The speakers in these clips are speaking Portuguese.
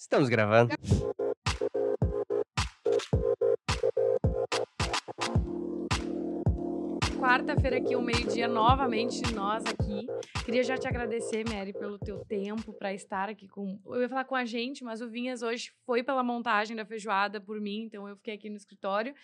Estamos gravando. Quarta-feira aqui, o meio-dia, novamente nós aqui. Queria já te agradecer, Mary, pelo teu tempo para estar aqui com. Eu ia falar com a gente, mas o Vinhas hoje foi pela montagem da feijoada por mim, então eu fiquei aqui no escritório.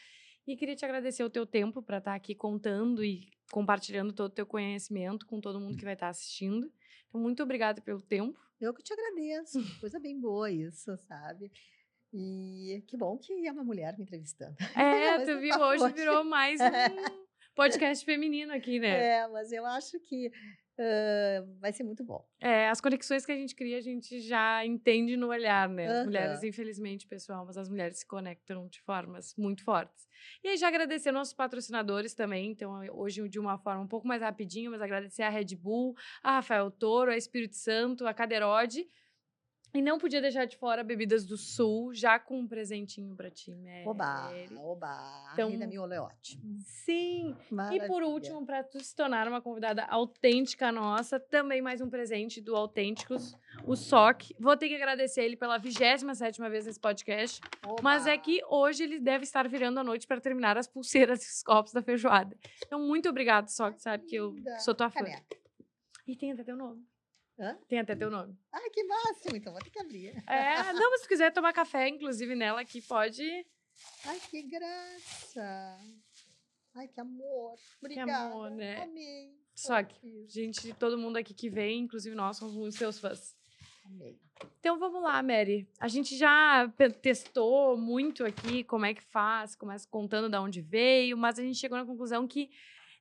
E queria te agradecer o teu tempo para estar aqui contando e compartilhando todo o teu conhecimento com todo mundo que vai estar assistindo. Então, muito obrigada pelo tempo. Eu que te agradeço. Coisa bem boa isso, sabe? E que bom que é uma mulher me entrevistando. É, tu viu, hoje virou mais um podcast feminino aqui, né? É, mas eu acho que uh, vai ser muito bom. É, as conexões que a gente cria, a gente já entende no olhar, né? As uhum. mulheres, infelizmente, pessoal, mas as mulheres se conectam de formas muito fortes. E aí, já agradecer nossos patrocinadores também. Então, hoje, de uma forma um pouco mais rapidinho, mas agradecer a Red Bull, a Rafael Toro, a Espírito Santo, a Caderode e não podia deixar de fora bebidas do sul, já com um presentinho para ti, Mary. Oba, oba. Então, a Rina Miolo é ótimo. Sim. Maravilha. E por último, para tu se tornar uma convidada autêntica nossa, também mais um presente do Autênticos, o SOC. Vou ter que agradecer ele pela 27 vez nesse podcast. Oba. Mas é que hoje ele deve estar virando a noite para terminar as pulseiras e os copos da feijoada. Então, muito obrigado, SOC, sabe que eu sou tua fã. E tem até teu nome. Hã? Tem até teu nome. Ai, que máximo! Então vou ter que abrir. É, não, mas se quiser tomar café, inclusive, nela aqui, pode. Ai, que graça! Ai, que amor! Obrigada. Que amor, né? Amei. Só que, gente, todo mundo aqui que vem, inclusive nós, somos os seus fãs. Amei. Então vamos lá, Mary. A gente já testou muito aqui como é que faz, começa contando de onde veio, mas a gente chegou na conclusão que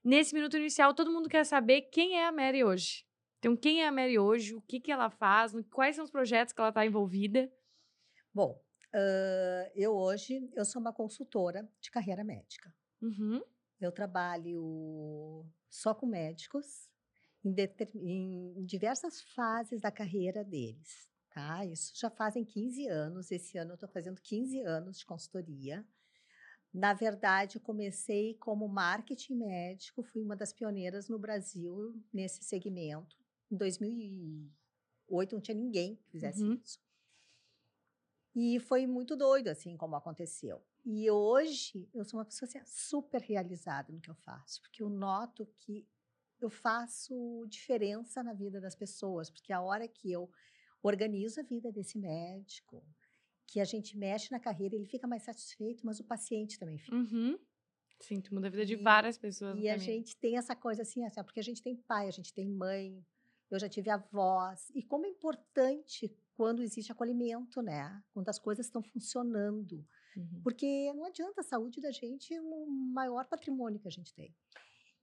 nesse minuto inicial todo mundo quer saber quem é a Mary hoje. Então, quem é a Mary hoje? O que, que ela faz? Quais são os projetos que ela está envolvida? Bom, uh, eu hoje eu sou uma consultora de carreira médica. Uhum. Eu trabalho só com médicos em, em, diversas fases da carreira deles. Tá? Isso já fazem 15 anos. Esse ano eu estou fazendo 15 anos de consultoria. Na verdade, eu comecei como marketing médico, fui uma das pioneiras no Brasil nesse segmento. Em 2008 não tinha ninguém que fizesse uhum. isso. E foi muito doido, assim, como aconteceu. E hoje eu sou uma pessoa assim, super realizada no que eu faço, porque eu noto que eu faço diferença na vida das pessoas, porque a hora que eu organizo a vida desse médico, que a gente mexe na carreira, ele fica mais satisfeito, mas o paciente também fica. Uhum. Sim, tu muda a vida de e, várias pessoas. E a gente tem essa coisa assim, assim, porque a gente tem pai, a gente tem mãe, eu já tive avós. E como é importante quando existe acolhimento, né? Quando as coisas estão funcionando. Uhum. Porque não adianta a saúde da gente é o maior patrimônio que a gente tem.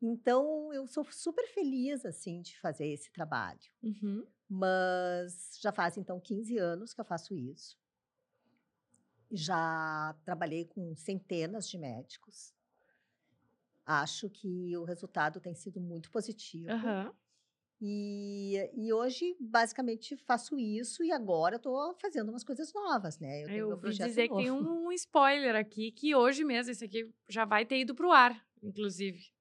Então, eu sou super feliz, assim, de fazer esse trabalho. Uhum. Mas já faz, então, 15 anos que eu faço isso. Já trabalhei com centenas de médicos. Acho que o resultado tem sido muito positivo. Uhum. E, e hoje, basicamente, faço isso e agora estou fazendo umas coisas novas, né? Eu, tenho eu vou dizer novo. que tem um spoiler aqui, que hoje mesmo esse aqui já vai ter ido para o ar, inclusive.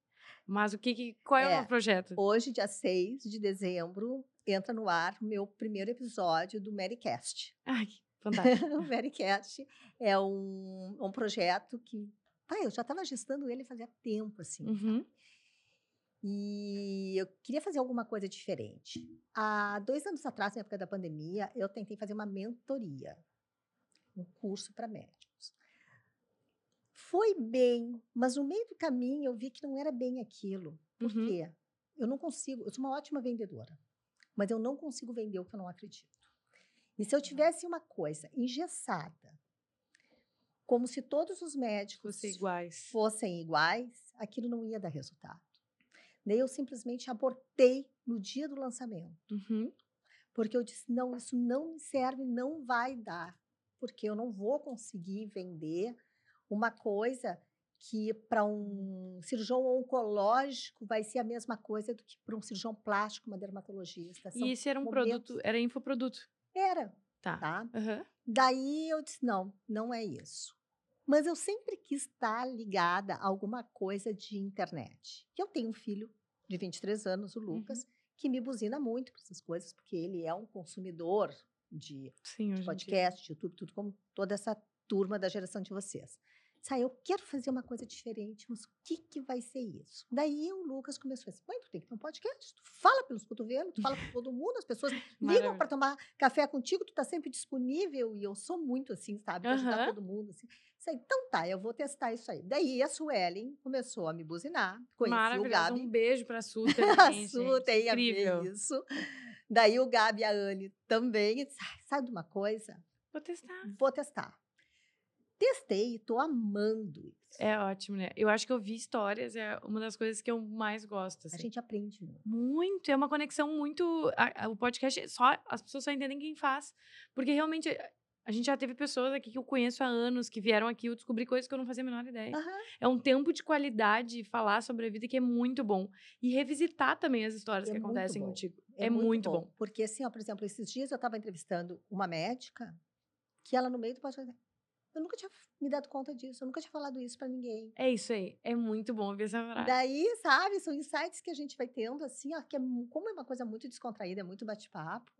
Mas o que, que qual é, é, o projeto? Hoje, dia 6 de dezembro, entra no ar o meu primeiro episódio do Marycast. Ai, fantástico. o Marycast é um, um projeto que... Pai, eu já estava gestando ele fazia tempo, assim. Uhum. E eu queria fazer alguma coisa diferente. Há dois anos atrás, na época da pandemia, eu tentei fazer uma mentoria, um curso para médicos. Foi bem, mas no meio do caminho eu vi que não era bem aquilo. Por uhum. quê? Eu não consigo, eu sou uma ótima vendedora, mas eu não consigo vender o que eu não acredito. E se eu tivesse uma coisa engessada, como se todos os médicos fossem iguais, fossem iguais aquilo não ia dar resultado. Daí eu simplesmente abortei no dia do lançamento. Uhum. Porque eu disse: não, isso não me serve, não vai dar. Porque eu não vou conseguir vender uma coisa que para um cirurgião oncológico vai ser a mesma coisa do que para um cirurgião plástico, uma dermatologista. São e esse era um momentos... produto, era infoproduto? Era. Tá. tá? Uhum. Daí eu disse: não, não é isso. Mas eu sempre quis estar ligada a alguma coisa de internet. Eu tenho um filho de 23 anos, o Lucas, uhum. que me buzina muito para essas coisas, porque ele é um consumidor de, Sim, de podcast, YouTube, tudo como toda essa turma da geração de vocês. Sai, eu quero fazer uma coisa diferente, mas o que, que vai ser isso? Daí o Lucas começou assim: mãe, tu tem que ter um podcast, tu fala pelos cotovelos, tu fala com todo mundo, as pessoas ligam para tomar café contigo, tu tá sempre disponível, e eu sou muito assim, sabe? Pra ajudar todo mundo. Assim. Então tá, eu vou testar isso aí. Daí a Suelen começou a me buzinar, conheci o Gabi. Um beijo pra Su também, a Su tem a ver isso. Daí o Gabi e a Anne também. Sabe de uma coisa? Vou testar. Vou testar. Testei e tô amando isso. É ótimo, né? Eu acho que eu vi histórias, é uma das coisas que eu mais gosto. Assim. A gente aprende muito. Muito, é uma conexão muito. A, a, o podcast, só as pessoas só entendem quem faz. Porque realmente a gente já teve pessoas aqui que eu conheço há anos que vieram aqui eu descobri coisas que eu não fazia a menor ideia. Uhum. É um tempo de qualidade falar sobre a vida que é muito bom. E revisitar também as histórias é que acontecem contigo. É, é muito, muito bom. bom. Porque, assim, ó, por exemplo, esses dias eu estava entrevistando uma médica que ela, no meio do podcast, eu nunca tinha me dado conta disso, eu nunca tinha falado isso para ninguém. É isso aí, é muito bom ver essa frase. Daí, sabe, são insights que a gente vai tendo, assim, ó, que é, como é uma coisa muito descontraída, é muito bate-papo,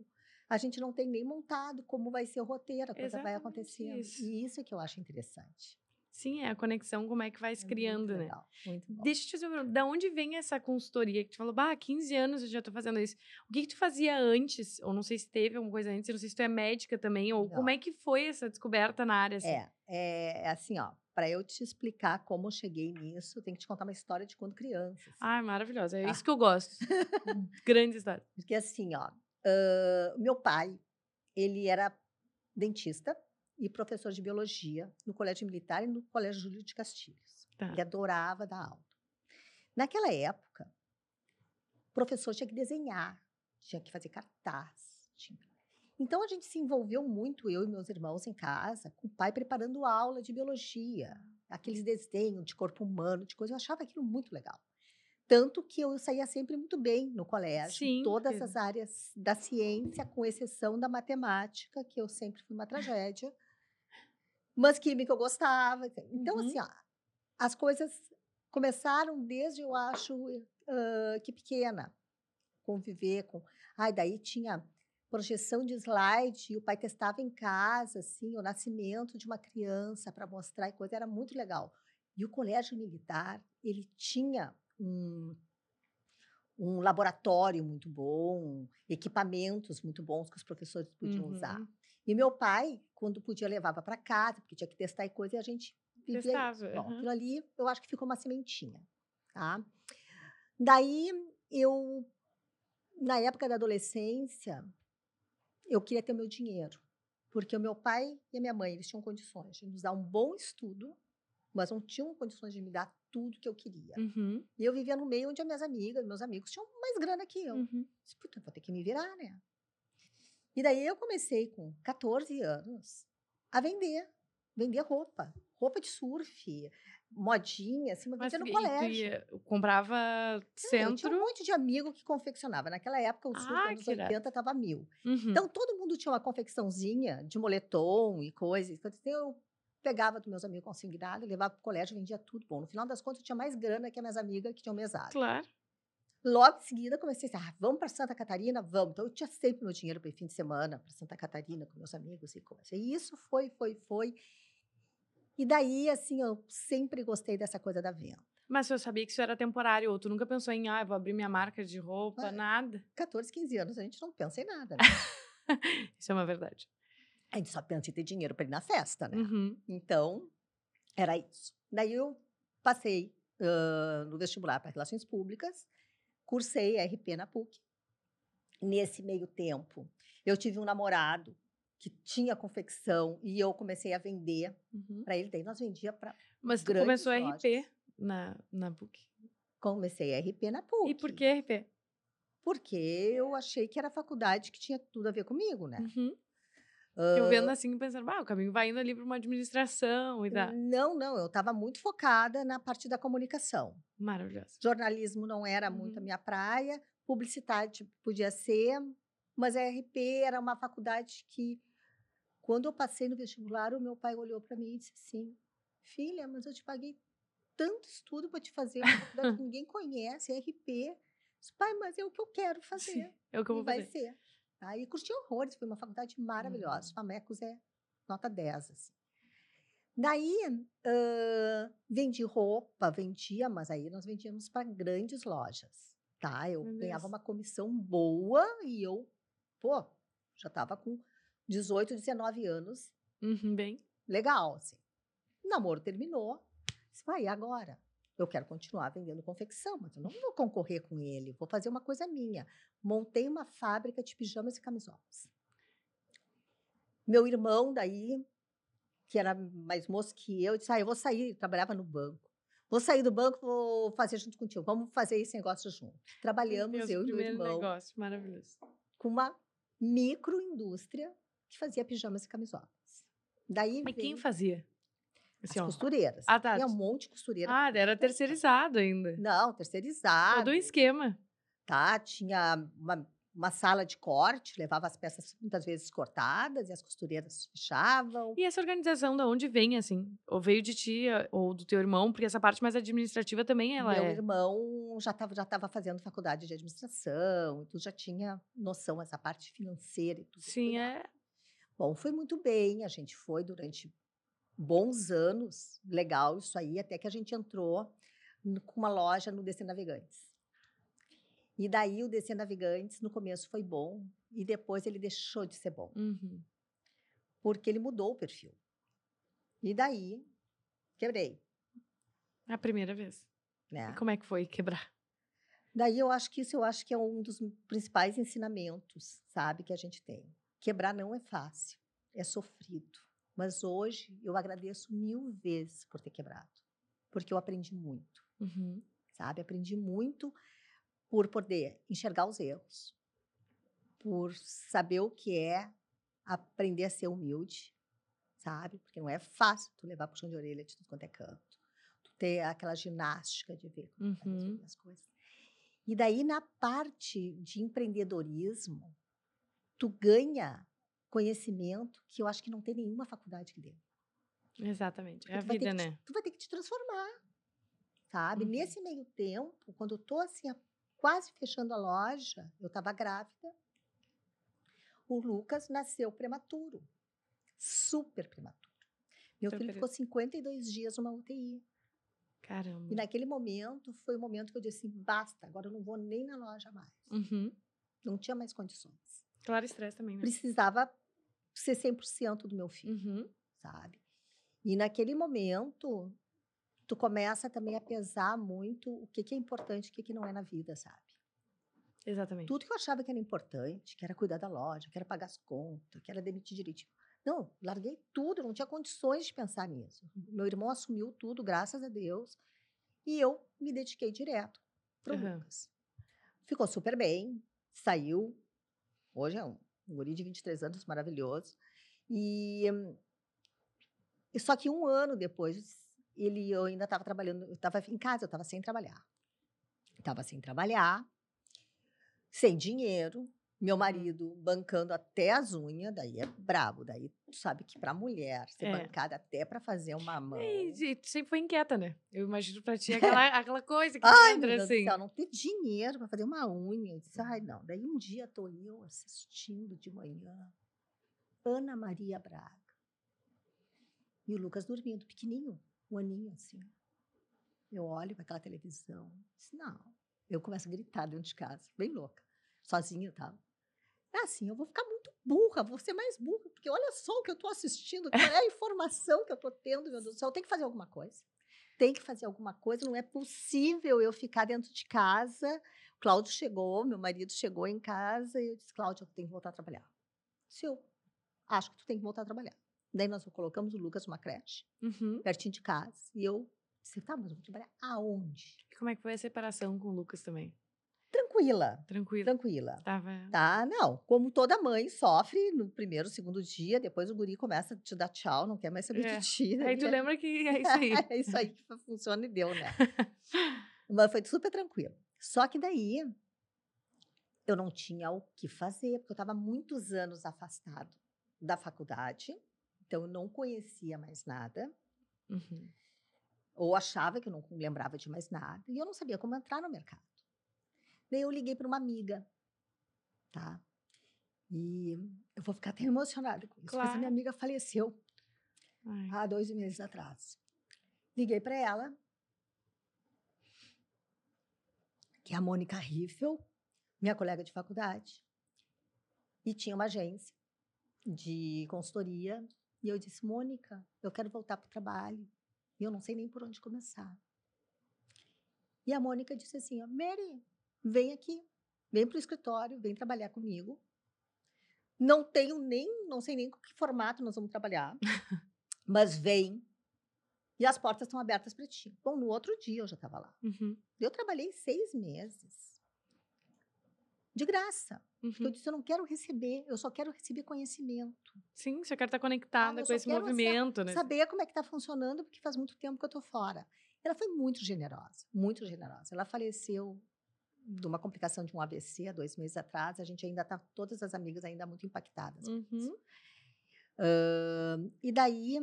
a gente não tem nem montado como vai ser o roteiro, a coisa Exatamente vai acontecendo. Isso. E isso é que eu acho interessante. Sim, é a conexão, como é que vai se é criando, né? Legal, muito bom. Deixa eu te fazer da onde vem essa consultoria que tu falou, bah, 15 anos eu já tô fazendo isso. O que, que tu fazia antes? Ou não sei se teve alguma coisa antes, não sei se tu é médica também, ou não. como é que foi essa descoberta na área? Assim? É, é assim, ó, para eu te explicar como eu cheguei nisso, eu tenho que te contar uma história de quando criança. Assim. Ah, maravilhosa, é ah. isso que eu gosto. Grande história. Porque assim, ó, uh, meu pai, ele era dentista, e professor de biologia no Colégio Militar e no Colégio Júlio de Castilhos. Tá. Ele adorava dar aula. Naquela época, o professor tinha que desenhar, tinha que fazer cartaz. Tinha... Então a gente se envolveu muito, eu e meus irmãos em casa, com o pai preparando aula de biologia, aqueles desenhos de corpo humano, de coisa. Eu achava aquilo muito legal. Tanto que eu saía sempre muito bem no colégio, Sim, todas as áreas da ciência, com exceção da matemática, que eu sempre fui uma tragédia mas química eu gostava. Então, uhum. assim, ó, as coisas começaram desde, eu acho, uh, que pequena. Conviver com. Ai, daí tinha projeção de slide e o pai testava em casa, assim, o nascimento de uma criança para mostrar e coisa. Era muito legal. E o colégio militar, ele tinha um, um laboratório muito bom, equipamentos muito bons que os professores podiam uhum. usar. E meu pai, quando podia, levava para casa, porque tinha que testar e coisa, e a gente vivia. Testava. Bom, uhum. aquilo ali, eu acho que ficou uma sementinha, tá? Daí, eu, na época da adolescência, eu queria ter meu dinheiro. Porque o meu pai e a minha mãe, eles tinham condições de nos dar um bom estudo, mas não tinham condições de me dar tudo que eu queria. Uhum. E eu vivia no meio onde as minhas amigas, meus amigos tinham mais grana que eu. Uhum. Puta, vou ter que me virar, né? E daí eu comecei com 14 anos a vender, vender roupa, roupa de surf, modinha, assim, mas vendia no colégio. Ia, comprava centro? tinha um monte de amigo que confeccionava. Naquela época, o surf ah, anos 80 estava mil. Uhum. Então, todo mundo tinha uma confecçãozinha de moletom e coisas. Então, eu pegava dos meus amigos consignado, levava para o colégio, vendia tudo. Bom, no final das contas, eu tinha mais grana que as minhas amigas que tinham mesado. Claro. Logo em seguida, comecei a dizer, ah, vamos para Santa Catarina? Vamos. Então, eu tinha sempre meu dinheiro para fim de semana para Santa Catarina com meus amigos e coisa. E isso foi, foi, foi. E daí, assim, eu sempre gostei dessa coisa da venda. Mas eu sabia que isso era temporário, ou tu nunca pensou em, ah, vou abrir minha marca de roupa, nada? 14, 15 anos, a gente não pensa em nada, né? isso é uma verdade. A gente só pensa em ter dinheiro para ir na festa, né? Uhum. Então, era isso. Daí eu passei uh, no vestibular para Relações Públicas, cursei RP na PUC. Nesse meio tempo, eu tive um namorado que tinha confecção e eu comecei a vender uhum. para ele. Daí nós vendia para Mas tu começou lojas. RP na, na PUC? Comecei RP na PUC. E por que RP? Porque eu achei que era a faculdade que tinha tudo a ver comigo, né? Uhum. Uh, eu vendo assim, pensando, ah, o caminho vai indo ali para uma administração e tal. Não, não, eu estava muito focada na parte da comunicação. Maravilhoso. Jornalismo não era uhum. muito a uhum. minha praia, publicidade podia ser, mas a RP era uma faculdade que, quando eu passei no vestibular, o meu pai olhou para mim e disse assim: Filha, mas eu te paguei tanto estudo para te fazer uma faculdade que ninguém conhece, RP. Disse, pai, mas é o que eu quero fazer. Sim, é o que eu vou vai fazer. ser. Aí curti horrores, foi uma faculdade maravilhosa. Uhum. Famecos é nota 10, assim. Daí, uh, vendi roupa, vendia, mas aí nós vendíamos para grandes lojas, tá? Eu ganhava uma comissão boa e eu, pô, já estava com 18, 19 anos. Uhum, bem. Legal, assim. O namoro terminou. Disse, vai, agora? Eu quero continuar vendendo confecção, mas eu não vou concorrer com ele. Vou fazer uma coisa minha. Montei uma fábrica de pijamas e camisolas. Meu irmão, daí, que era mais moço que eu, disse: Ah, eu vou sair, eu trabalhava no banco. Vou sair do banco, vou fazer junto contigo. Vamos fazer esse negócio junto. Trabalhamos, eu e meu irmão. negócio, maravilhoso. Com uma microindústria que fazia pijamas e camisolas. Daí Mas quem fazia? Assim, As costureiras. Ah, tá. Tinha um monte de costureira. Ah, era terceirizado ainda. Não, terceirizado. Todo um esquema. Tá, tinha uma uma sala de corte, levava as peças muitas vezes cortadas e as costureiras fechavam. E essa organização da onde vem, assim? Ou veio de ti ou do teu irmão? Porque essa parte mais administrativa também ela Meu é... irmão já estava já tava fazendo faculdade de administração, tu já tinha noção essa parte financeira e tudo. Sim, é. Bom, foi muito bem, a gente foi durante bons anos, legal isso aí, até que a gente entrou com uma loja no DC Navegantes. E daí o DC Navegantes, no começo foi bom, e depois ele deixou de ser bom. Uhum. Porque ele mudou o perfil. E daí, quebrei. A primeira vez. Né? Como é que foi quebrar? Daí eu acho que isso eu acho que é um dos principais ensinamentos, sabe, que a gente tem. Quebrar não é fácil, é sofrido. Mas hoje eu agradeço mil vezes por ter quebrado, porque eu aprendi muito, uhum. sabe? Aprendi muito por poder enxergar os erros, por saber o que é aprender a ser humilde, sabe? Porque não é fácil tu levar puxão de orelha de tudo quanto é canto. Tu ter aquela ginástica de ver como uhum. as coisas. E daí, na parte de empreendedorismo, tu ganha conhecimento que eu acho que não tem nenhuma faculdade que dê. Exatamente. é a vida, né? tu vai ter que te transformar, sabe? Uhum. Nesse meio tempo, quando eu tô assim quase fechando a loja, eu estava grávida. O Lucas nasceu prematuro, super prematuro. Meu filho ficou 52 dias numa UTI. Caramba. E naquele momento foi o momento que eu disse assim, basta, agora eu não vou nem na loja mais. Uhum. Não tinha mais condições. Claro, estresse também, né? Precisava ser 100% do meu filho, uhum. sabe? E naquele momento, tu começa também a pesar muito o que, que é importante e o que, que não é na vida, sabe? Exatamente. Tudo que eu achava que era importante, que era cuidar da loja, que era pagar as contas, que era demitir direitinho. Não, larguei tudo, não tinha condições de pensar nisso. Meu irmão assumiu tudo, graças a Deus, e eu me dediquei direto para o uhum. Lucas. Ficou super bem, saiu. Hoje é um, um guri de 23 anos, maravilhoso. E, e só que um ano depois ele eu ainda estava trabalhando, eu estava em casa, eu estava sem trabalhar. Estava sem trabalhar, sem dinheiro, meu marido bancando até as unhas, daí é brabo. Daí tu sabe que para mulher ser é. bancada até para fazer uma mão. E, tu sempre foi inquieta, né? Eu imagino para ti aquela, aquela coisa que Ai, entra meu assim. Deus céu, não ter dinheiro para fazer uma unha. Eu disse, ai, não. Daí um dia tô eu assistindo de manhã Ana Maria Braga. E o Lucas dormindo, pequenininho um aninho assim. Eu olho para aquela televisão, disse, não. Eu começo a gritar dentro de casa, bem louca, sozinha e tal. É assim, eu vou ficar muito burra, vou ser mais burra, porque olha só o que eu estou assistindo, qual é a informação que eu estou tendo, meu Deus do céu, eu tenho que fazer alguma coisa. Tem que fazer alguma coisa, não é possível eu ficar dentro de casa. O Cláudio chegou, meu marido chegou em casa e eu disse, Cláudio, eu tenho que voltar a trabalhar. Se eu acho que tu tem que voltar a trabalhar. Daí nós colocamos o Lucas numa creche, uhum. pertinho de casa. E eu disse, tá, mas eu vou trabalhar aonde? Como é que foi a separação com o Lucas também? Tranquila. Tranquila. Tranquila. Tava... Tá, não. Como toda mãe sofre no primeiro, segundo dia, depois o guri começa a te dar tchau, não quer mais saber é. de ti. Aí tu lembra que é isso aí. é isso aí que funciona e deu, né? mas foi super tranquilo. Só que daí eu não tinha o que fazer, porque eu estava muitos anos afastado da faculdade. Então, eu não conhecia mais nada. Uhum. Ou achava que eu não lembrava de mais nada. E eu não sabia como entrar no mercado. Daí eu liguei para uma amiga, tá? E eu vou ficar até emocionada com isso. Claro. Mas a minha amiga faleceu Ai. há dois meses atrás. Liguei para ela, que é a Mônica Riffel, minha colega de faculdade, e tinha uma agência de consultoria. E eu disse, Mônica, eu quero voltar para o trabalho. E eu não sei nem por onde começar. E a Mônica disse assim, Mary, vem aqui, vem para o escritório, vem trabalhar comigo. Não tenho nem, não sei nem com que formato nós vamos trabalhar, mas vem. E as portas estão abertas para ti. Bom, no outro dia eu já estava lá. Uhum. Eu trabalhei seis meses. De graça. Uhum. eu disse, eu não quero receber, eu só quero receber conhecimento. Sim, você quer estar conectada ah, com esse movimento, né? Saber como é que está funcionando, porque faz muito tempo que eu estou fora. Ela foi muito generosa, muito generosa. Ela faleceu de uma complicação de um AVC há dois meses atrás. A gente ainda está, todas as amigas ainda muito impactadas. Uhum. Uh, e daí,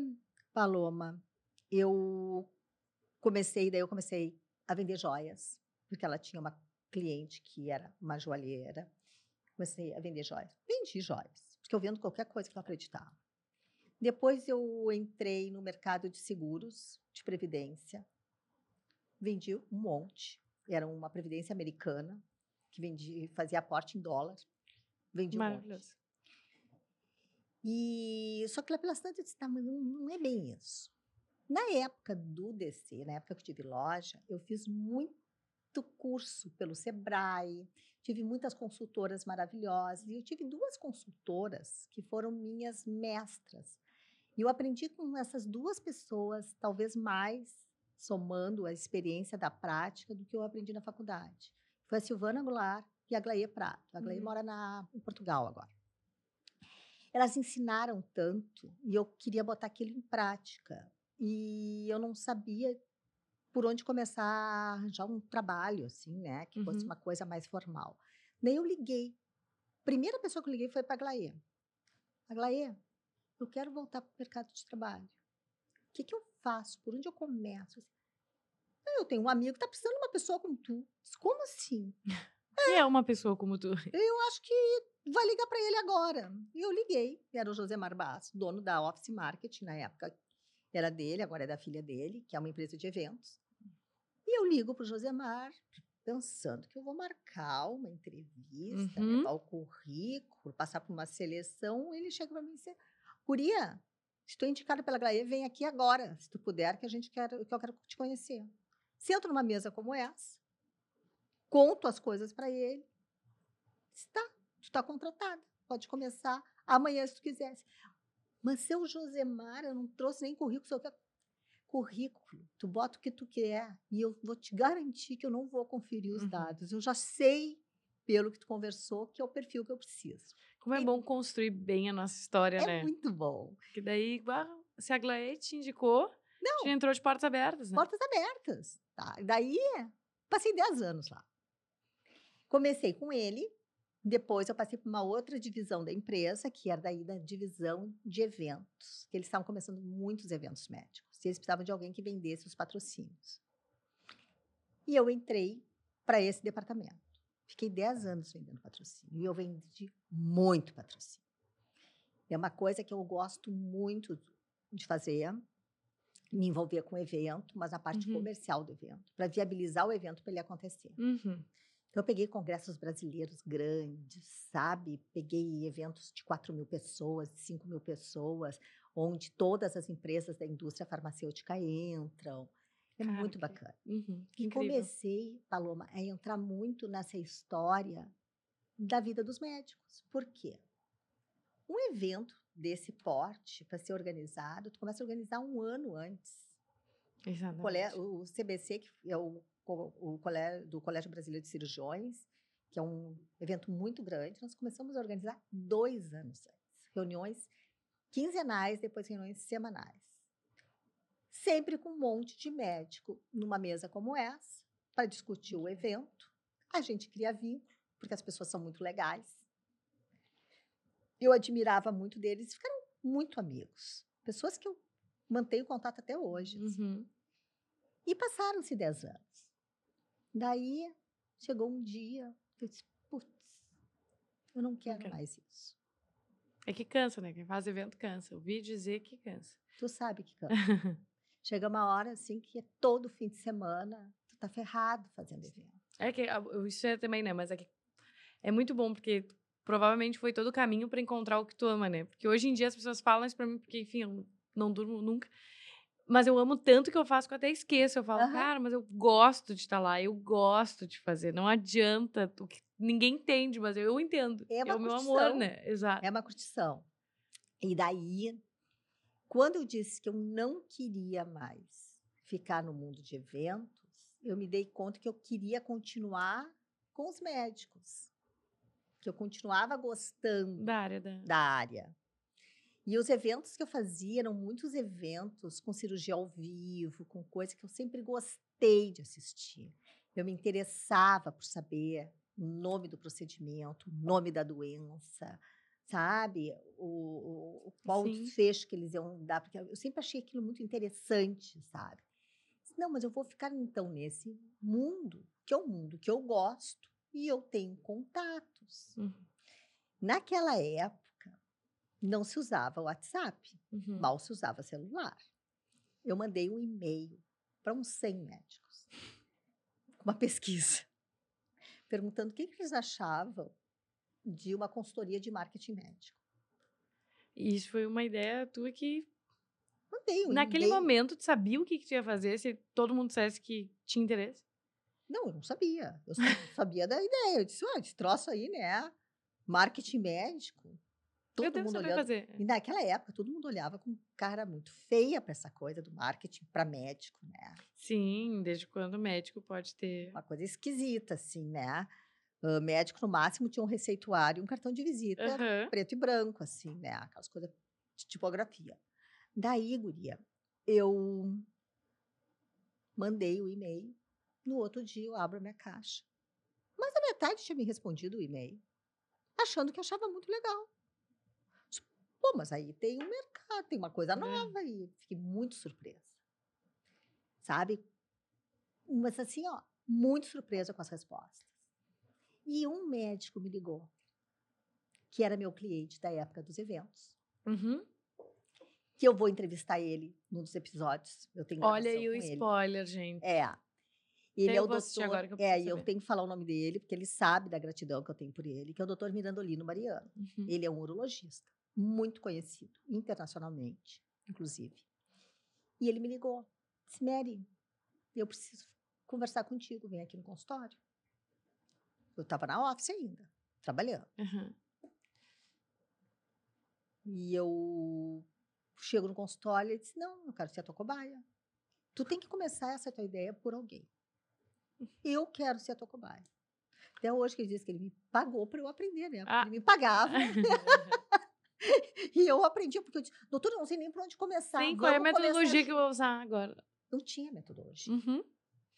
Paloma, eu comecei, daí eu comecei a vender joias, porque ela tinha uma cliente que era uma joalheira. Comecei a vender joias. Vendi joias, porque eu vendo qualquer coisa que eu acreditava. Depois eu entrei no mercado de seguros, de previdência. Vendi um monte. Era uma previdência americana que vendia, fazia aporte em dólar. Vendi um monte. E só que lá pelas tantas eu disse, tá, mas não, não é bem isso. Na época do DC, na época que eu tive loja, eu fiz muito curso pelo Sebrae, tive muitas consultoras maravilhosas, e eu tive duas consultoras que foram minhas mestras. E eu aprendi com essas duas pessoas, talvez mais, somando a experiência da prática do que eu aprendi na faculdade. Foi a Silvana Goulart e a Glaie Prato. A Glaie uhum. mora na, em Portugal agora. Elas ensinaram tanto e eu queria botar aquilo em prática. E eu não sabia por onde começar a arranjar um trabalho, assim, né? Que fosse uhum. uma coisa mais formal. Nem eu liguei. Primeira pessoa que eu liguei foi para a Glaie. A Glaie, eu quero voltar para o mercado de trabalho. O que, que eu faço? Por onde eu começo? Eu tenho um amigo que está precisando de uma pessoa como tu. Como assim? Que é uma pessoa como tu? Eu acho que vai ligar para ele agora. E eu liguei. Era o José Marbasso, dono da Office Marketing na época. Era dele, agora é da filha dele, que é uma empresa de eventos. E eu ligo para o Josemar, pensando que eu vou marcar uma entrevista, uhum. levar o currículo, passar por uma seleção. Ele chega para mim e diz: Guria, estou indicada pela Glaê, vem aqui agora, se tu puder, que a gente quer, que eu quero te conhecer. Sento numa mesa como essa, conto as coisas para ele. Está, tu está contratada, pode começar amanhã se tu quisesse. Mas seu Josemar, eu não trouxe nem currículo, só currículo, tu bota o que tu quer e eu vou te garantir que eu não vou conferir os uhum. dados. Eu já sei pelo que tu conversou que é o perfil que eu preciso. Como é e, bom construir bem a nossa história, é né? É muito bom. Que daí, se a Glaê te indicou, não, te entrou de portas abertas, né? Portas abertas. Tá? Daí, passei 10 anos lá. Comecei com ele, depois eu passei para uma outra divisão da empresa, que era daí da divisão de eventos, que eles estavam começando muitos eventos médicos se eles precisavam de alguém que vendesse os patrocínios. E eu entrei para esse departamento. Fiquei 10 anos vendendo patrocínio e eu vendi muito patrocínio. É uma coisa que eu gosto muito de fazer, me envolver com o evento, mas na parte uhum. comercial do evento, para viabilizar o evento para ele acontecer. Uhum. Então, eu peguei congressos brasileiros grandes, sabe? Peguei eventos de 4 mil pessoas, de 5 mil pessoas, onde todas as empresas da indústria farmacêutica entram. É muito bacana. Uhum, e comecei, Paloma, a entrar muito nessa história da vida dos médicos. Por quê? Um evento desse porte, para ser organizado, tu começa a organizar um ano antes. Exatamente. O CBC, que é o, o colégio, do Colégio Brasileiro de Cirurgiões, que é um evento muito grande, nós começamos a organizar dois anos antes. Reuniões quinzenais, depois reuniões semanais. Sempre com um monte de médico numa mesa como essa, para discutir o evento. A gente cria vínculo, porque as pessoas são muito legais. Eu admirava muito deles, ficaram muito amigos. Pessoas que eu mantenho contato até hoje. Assim. Uhum. E passaram-se dez anos. Daí chegou um dia, eu disse, putz, eu não quero okay. mais isso. É que cansa, né? Quem faz evento cansa. Ouvi dizer que cansa. Tu sabe que cansa. Chega uma hora, assim, que é todo fim de semana, tu tá ferrado fazendo evento. É que isso é também, né? Mas é que é muito bom, porque provavelmente foi todo o caminho para encontrar o que tu ama, né? Porque hoje em dia as pessoas falam isso pra mim, porque, enfim, eu não durmo nunca. Mas eu amo tanto que eu faço que eu até esqueço. Eu falo, uhum. cara, mas eu gosto de estar lá, eu gosto de fazer. Não adianta, o que ninguém entende, mas eu entendo. É, é o meu amor, né? Exato. É uma curtição. E daí, quando eu disse que eu não queria mais ficar no mundo de eventos, eu me dei conta que eu queria continuar com os médicos. Que eu continuava gostando da área. Da, da área. E os eventos que eu fazia eram muitos eventos com cirurgia ao vivo, com coisa que eu sempre gostei de assistir. Eu me interessava por saber o nome do procedimento, o nome da doença, sabe? O, o, qual Sim. desfecho que eles iam dar, porque eu sempre achei aquilo muito interessante, sabe? Não, mas eu vou ficar então nesse mundo, que é o um mundo que eu gosto e eu tenho contatos. Uhum. Naquela época, não se usava WhatsApp, uhum. mal se usava celular. Eu mandei um e-mail para uns 100 médicos, uma pesquisa, perguntando o que, que eles achavam de uma consultoria de marketing médico. E isso foi uma ideia tua que. Mandei um Naquele e-mail. momento, tu sabia o que, que tu ia fazer se todo mundo dissesse que tinha interesse? Não, eu não sabia. Eu sabia da ideia. Eu disse, olha, esse troço aí, né? Marketing médico todo mundo olhando. Fazer. E naquela época, todo mundo olhava com cara muito feia para essa coisa do marketing para médico, né? Sim, desde quando o médico pode ter. Uma coisa esquisita, assim, né? O médico, no máximo, tinha um receituário e um cartão de visita uhum. preto e branco, assim, né? Aquelas coisas de tipografia. Daí, guria, eu mandei o e-mail. No outro dia, eu abro a minha caixa. Mas a metade tinha me respondido o e-mail, achando que achava muito legal. Pô, mas aí tem um mercado, tem uma coisa é. nova e fiquei muito surpresa. Sabe? Mas assim, ó, muito surpresa com as respostas. E um médico me ligou, que era meu cliente da época dos eventos. Uhum. Que eu vou entrevistar ele num dos episódios. Eu tenho Olha aí o spoiler, gente. É. Ele é o doutor. Agora que eu é, e eu tenho que falar o nome dele, porque ele sabe da gratidão que eu tenho por ele, que é o doutor Mirandolino Mariano. Uhum. Ele é um urologista muito conhecido, internacionalmente, inclusive. E ele me ligou, disse, Mary, eu preciso conversar contigo, vem aqui no consultório. Eu estava na office ainda, trabalhando. Uhum. E eu chego no consultório e disse, não, eu quero ser a tua cobaia. Tu tem que começar essa tua ideia por alguém. Eu quero ser a tua cobaia. Até hoje que ele disse que ele me pagou para eu aprender, né? Ah. Ele me pagava. e eu aprendi, porque eu disse, doutor, eu não sei nem por onde começar. Sim, qual é a metodologia começar. que eu vou usar agora? Não tinha metodologia. Uhum.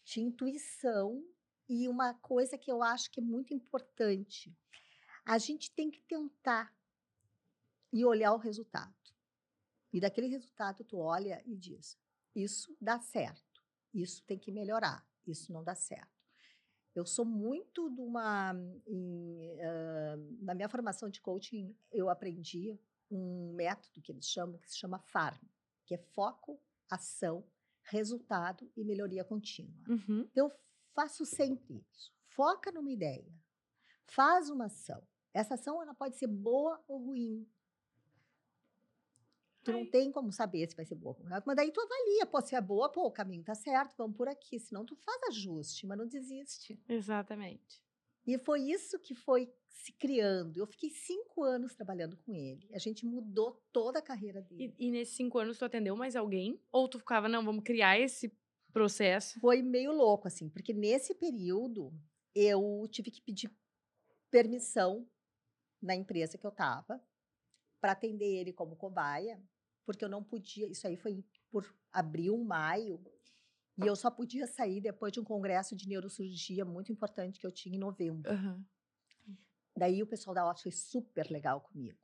Tinha intuição e uma coisa que eu acho que é muito importante. A gente tem que tentar e olhar o resultado. E daquele resultado tu olha e diz: isso dá certo, isso tem que melhorar, isso não dá certo. Eu sou muito de uma. Em, uh, na minha formação de coaching, eu aprendi um método que eles chamam, que se chama FARM, que é foco, ação, resultado e melhoria contínua. Uhum. Eu faço sempre isso. Foca numa ideia, faz uma ação. Essa ação ela pode ser boa ou ruim. Tu não tem como saber se vai ser boa. Mas daí tu avalia, pô, se é boa, pô, o caminho tá certo, vamos por aqui. Senão tu faz ajuste, mas não desiste. Exatamente. E foi isso que foi se criando. Eu fiquei cinco anos trabalhando com ele. A gente mudou toda a carreira dele. E, e nesses cinco anos tu atendeu mais alguém? Ou tu ficava, não, vamos criar esse processo? Foi meio louco, assim, porque nesse período eu tive que pedir permissão na empresa que eu estava para atender ele como cobaia, porque eu não podia. Isso aí foi por abril, maio, e eu só podia sair depois de um congresso de neurocirurgia muito importante que eu tinha em novembro. Uhum. Daí o pessoal da OT foi super legal comigo.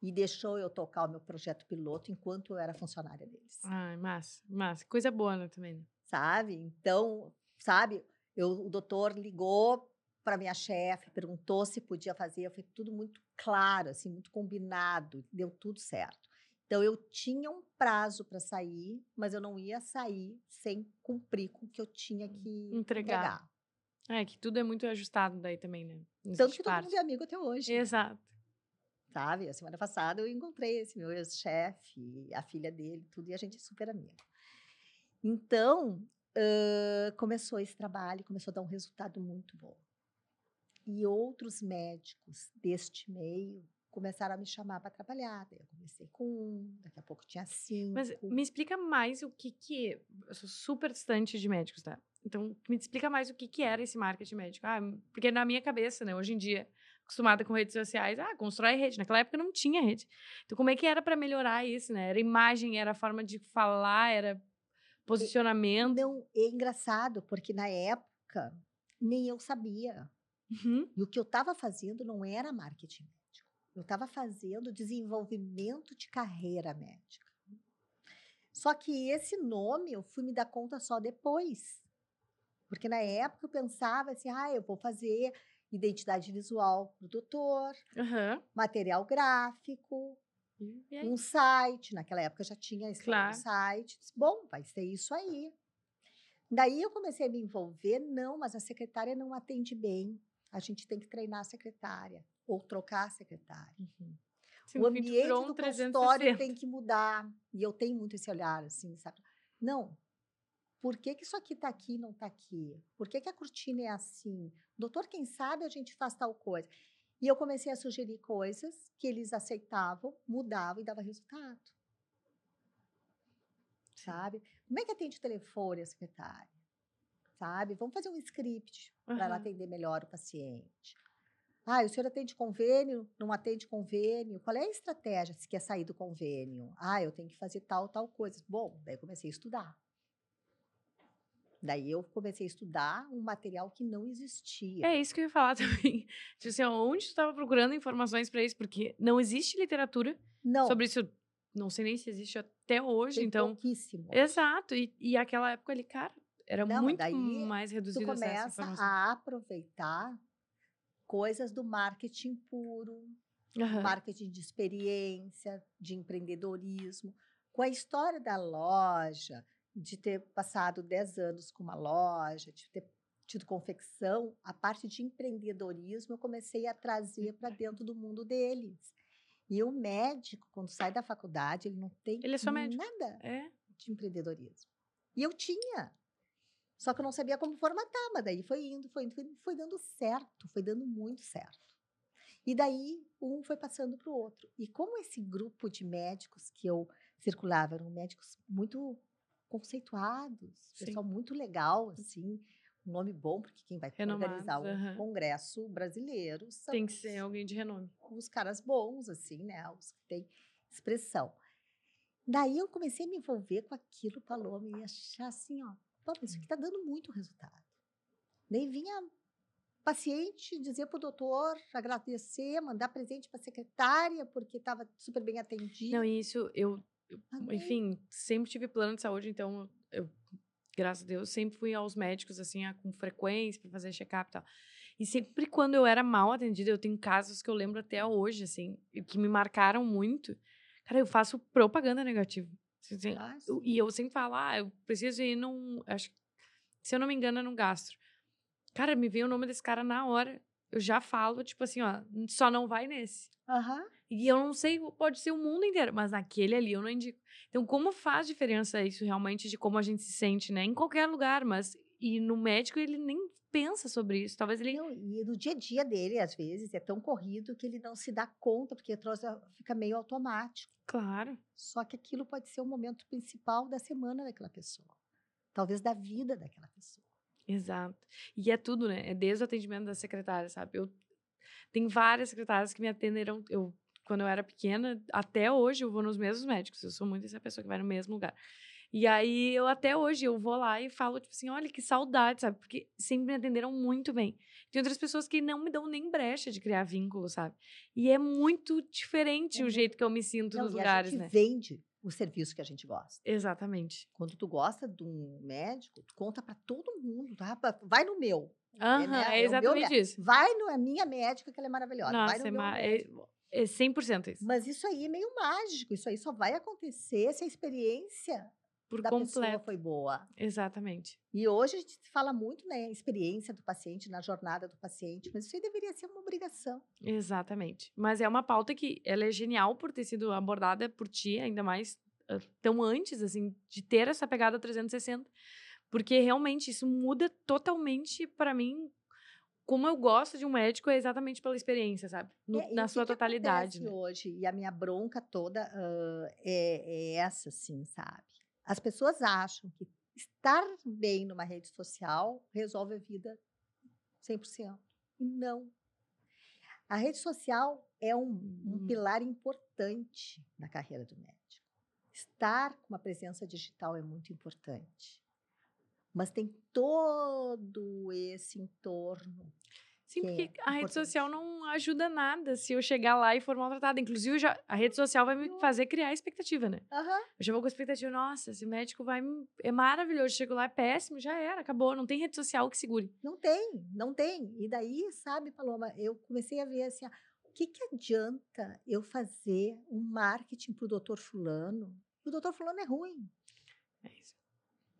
E deixou eu tocar o meu projeto piloto enquanto eu era funcionária deles. Ah, massa, massa. Coisa boa né, também. Sabe? Então, sabe, eu, o doutor ligou para minha chefe, perguntou se podia fazer. Foi tudo muito claro, assim, muito combinado, deu tudo certo. Então eu tinha um prazo para sair, mas eu não ia sair sem cumprir com o que eu tinha que entregar. entregar. É, que tudo é muito ajustado daí também, né? Tanto que todo mundo é amigo até hoje. Exato. Sabe? A semana passada eu encontrei esse meu ex-chefe, a filha dele, tudo, e a gente é super amigo. Então, uh, começou esse trabalho, começou a dar um resultado muito bom. E outros médicos deste meio começaram a me chamar para trabalhar. Daí eu comecei com um, daqui a pouco tinha cinco. Mas me explica mais o que que... É, eu sou super distante de médicos, tá? Então, me explica mais o que que era esse marketing médico. Ah, porque na minha cabeça, né, hoje em dia, acostumada com redes sociais, ah, constrói rede. Naquela época não tinha rede. Então, como é que era para melhorar isso, né? Era imagem, era forma de falar, era posicionamento. Não, é engraçado, porque na época nem eu sabia. Uhum. E o que eu estava fazendo não era marketing médico. Eu estava fazendo desenvolvimento de carreira médica. Só que esse nome eu fui me dar conta só depois. Porque na época eu pensava assim, ah, eu vou fazer identidade visual para o doutor, uhum. material gráfico, um site. Naquela época já tinha esse claro. site. Bom, vai ser isso aí. Daí eu comecei a me envolver, não, mas a secretária não atende bem. A gente tem que treinar a secretária ou trocar a secretária. Uhum. Sim, o ambiente do consultório tem que mudar. E eu tenho muito esse olhar, assim, sabe? Não. Por que, que isso aqui está aqui e não está aqui? Por que, que a cortina é assim? Doutor, quem sabe a gente faz tal coisa. E eu comecei a sugerir coisas que eles aceitavam, mudavam e dava resultado. Sabe? Como é que atende o telefone a secretária? Sabe? Vamos fazer um script uhum. para ela atender melhor o paciente. Ah, o senhor atende convênio? Não atende convênio? Qual é a estratégia se quer sair do convênio? Ah, eu tenho que fazer tal, tal coisa. Bom, daí eu comecei a estudar. Daí eu comecei a estudar um material que não existia. É isso que eu ia falar também. Tipo assim, onde tu estava procurando informações para isso? Porque não existe literatura não. sobre isso. Não sei nem se existe até hoje, Tem então. Pouquíssimo. Exato. E, e aquela época ali, cara, era não, muito mais reduzido tu começa a aproveitar coisas do marketing puro, uhum. marketing de experiência, de empreendedorismo, com a história da loja, de ter passado 10 anos com uma loja, de ter tido confecção, a parte de empreendedorismo eu comecei a trazer para dentro do mundo deles. E o médico, quando sai da faculdade, ele não tem ele é só médico. nada é. de empreendedorismo. E eu tinha. Só que eu não sabia como formatar, mas daí foi indo, foi indo, foi, foi dando certo, foi dando muito certo. E daí um foi passando para o outro. E como esse grupo de médicos que eu circulava eram médicos muito conceituados, Sim. pessoal muito legal, assim, um nome bom, porque quem vai Renomados, organizar um congresso brasileiro são tem que ser alguém de renome. Os caras bons, assim, né? Os que têm expressão. Daí eu comecei a me envolver com aquilo, Paloma, e achar assim, ó, Pô, isso aqui está dando muito resultado. Daí vinha paciente dizer para o doutor, agradecer, mandar presente para a secretária, porque estava super bem atendido. Não, isso eu enfim, sempre tive plano de saúde, então eu, graças a Deus, sempre fui aos médicos, assim, com frequência, para fazer check-up e tal. E sempre quando eu era mal atendida, eu tenho casos que eu lembro até hoje, assim, que me marcaram muito. Cara, eu faço propaganda negativa. Assim, ah, eu, e eu sempre falo, ah, eu preciso ir num. Acho, se eu não me engano, é num gastro. Cara, me vem o nome desse cara na hora. Eu já falo, tipo assim, ó, só não vai nesse. Uhum. E eu não sei, pode ser o mundo inteiro, mas naquele ali eu não indico. Então, como faz diferença isso realmente de como a gente se sente, né? Em qualquer lugar, mas. E no médico ele nem pensa sobre isso. Talvez ele. Não, e no dia a dia dele, às vezes, é tão corrido que ele não se dá conta, porque troça fica meio automático. Claro. Só que aquilo pode ser o momento principal da semana daquela pessoa. Talvez da vida daquela pessoa. Exato. E é tudo, né? É desde o atendimento da secretária, sabe? Eu tem várias secretárias que me atenderam. Eu quando eu era pequena, até hoje eu vou nos mesmos médicos. Eu sou muito essa pessoa que vai no mesmo lugar. E aí eu até hoje eu vou lá e falo tipo assim, olha que saudade, sabe? Porque sempre me atenderam muito bem. Tem outras pessoas que não me dão nem brecha de criar vínculo, sabe? E é muito diferente o jeito que eu me sinto não, nos lugares, a gente né? vende o serviço que a gente gosta. Exatamente. Quando tu gosta de um médico, tu conta para todo mundo, tá? Vai no meu. Uhum, é, né? é, exatamente é isso. Vai no é minha médica, que ela é maravilhosa. Nossa, vai no é, é 100% isso. Mas isso aí é meio mágico. Isso aí só vai acontecer se a experiência por da completo. pessoa foi boa. Exatamente. E hoje a gente fala muito, né, a experiência do paciente, na jornada do paciente, mas isso aí deveria ser uma obrigação. Exatamente. Mas é uma pauta que ela é genial por ter sido abordada por ti, ainda mais uh, tão antes, assim, de ter essa pegada 360, porque realmente isso muda totalmente para mim como eu gosto de um médico é exatamente pela experiência, sabe? No, é, na sua que totalidade. Que né? hoje, e a minha bronca toda uh, é, é, essa, assim, sabe? As pessoas acham que estar bem numa rede social resolve a vida 100%. E não. A rede social é um, um hum. pilar importante na carreira do médico. Estar com uma presença digital é muito importante. Mas tem todo esse entorno Sim, porque é a rede social não ajuda nada se eu chegar lá e for maltratada. Inclusive, já, a rede social vai me fazer criar expectativa, né? Uhum. Eu já vou com expectativa, nossa, esse médico vai me... É maravilhoso, chego lá, é péssimo, já era, acabou. Não tem rede social que segure. Não tem, não tem. E daí, sabe, Paloma, eu comecei a ver assim, o que, que adianta eu fazer um marketing pro doutor fulano? O doutor fulano é ruim. É isso.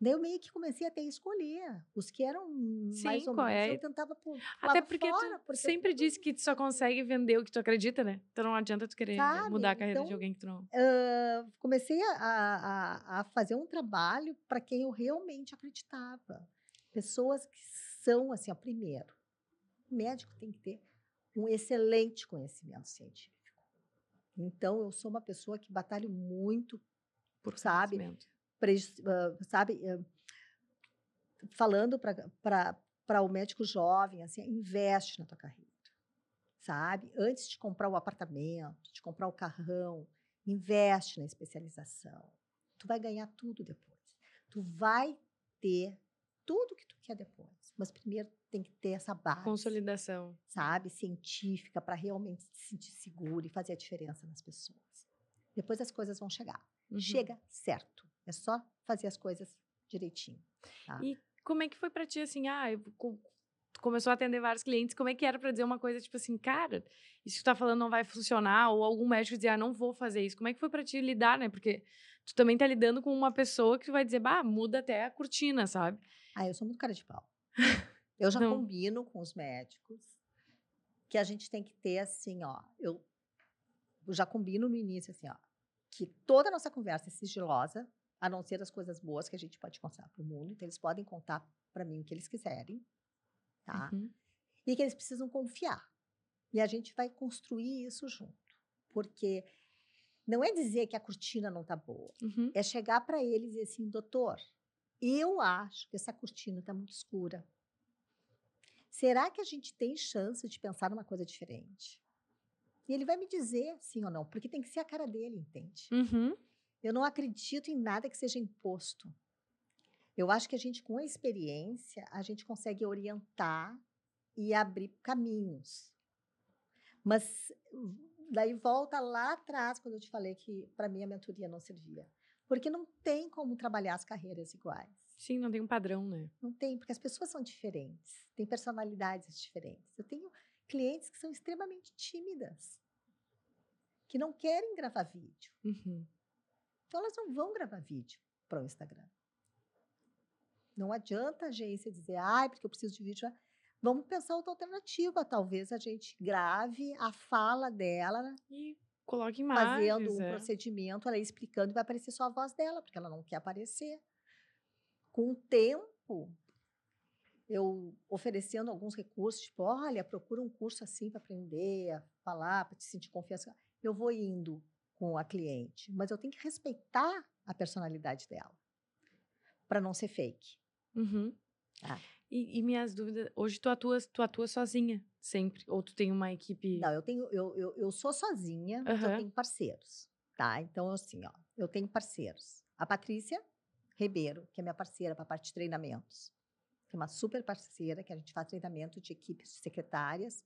Daí eu meio que comecei a ter escolher. Os que eram Sim, mais ou menos, é? eu tentava pôr Até porque fora, tu porque sempre disse que tu só consegue vender o que tu acredita, né? Então não adianta tu querer Sabe? mudar a carreira então, de alguém que tu não... Uh, comecei a, a, a fazer um trabalho para quem eu realmente acreditava. Pessoas que são, assim, ó, primeiro, o médico tem que ter um excelente conhecimento científico. Então, eu sou uma pessoa que batalho muito, por, sabe? Sabe, falando para o médico jovem, assim, investe na tua carreira, sabe? Antes de comprar o apartamento, de comprar o carrão, investe na especialização. Tu vai ganhar tudo depois. Tu vai ter tudo que tu quer depois. Mas primeiro tem que ter essa base. Consolidação. Sabe? Científica, para realmente se sentir seguro e fazer a diferença nas pessoas. Depois as coisas vão chegar. Uhum. Chega certo. É só fazer as coisas direitinho. Tá? E como é que foi para ti assim? Ah, eu, começou a atender vários clientes, como é que era para dizer uma coisa tipo assim, cara, isso que tu tá falando não vai funcionar, ou algum médico dizer, ah, não vou fazer isso. Como é que foi para ti lidar, né? Porque tu também tá lidando com uma pessoa que vai dizer, bah, muda até a cortina, sabe? Ah, eu sou muito cara de pau. Eu já combino com os médicos que a gente tem que ter assim, ó, eu, eu já combino no início assim, ó, que toda a nossa conversa é sigilosa, a não ser as coisas boas que a gente pode contar para o mundo. Então, eles podem contar para mim o que eles quiserem, tá? Uhum. E que eles precisam confiar. E a gente vai construir isso junto. Porque não é dizer que a cortina não está boa, uhum. é chegar para eles e assim, doutor, eu acho que essa cortina está muito escura. Será que a gente tem chance de pensar numa coisa diferente? E ele vai me dizer sim ou não, porque tem que ser a cara dele, entende? Uhum. Eu não acredito em nada que seja imposto. Eu acho que a gente, com a experiência, a gente consegue orientar e abrir caminhos. Mas daí volta lá atrás, quando eu te falei que para mim a mentoria não servia. Porque não tem como trabalhar as carreiras iguais. Sim, não tem um padrão, né? Não tem, porque as pessoas são diferentes, têm personalidades diferentes. Eu tenho clientes que são extremamente tímidas, que não querem gravar vídeo. Uhum. Então elas não vão gravar vídeo para o Instagram. Não adianta a agência dizer, ai, ah, porque eu preciso de vídeo. Vamos pensar outra alternativa. Talvez a gente grave a fala dela e coloque imagens. Fazendo um é. procedimento, ela explicando, e vai aparecer só a voz dela, porque ela não quer aparecer. Com o tempo, eu oferecendo alguns recursos, tipo, olha, procura um curso assim para aprender a falar, para te sentir confiança. Eu vou indo com a cliente, mas eu tenho que respeitar a personalidade dela para não ser fake. Uhum. Ah. E, e, minhas dúvidas, hoje tu atuas, tu atua sozinha sempre? Ou tu tem uma equipe? Não, eu tenho, eu, eu, eu sou sozinha, uhum. mas eu tenho parceiros, tá? Então, assim, ó, eu tenho parceiros. A Patrícia Ribeiro, que é minha parceira para a parte de treinamentos, que é uma super parceira, que a gente faz treinamento de equipes de secretárias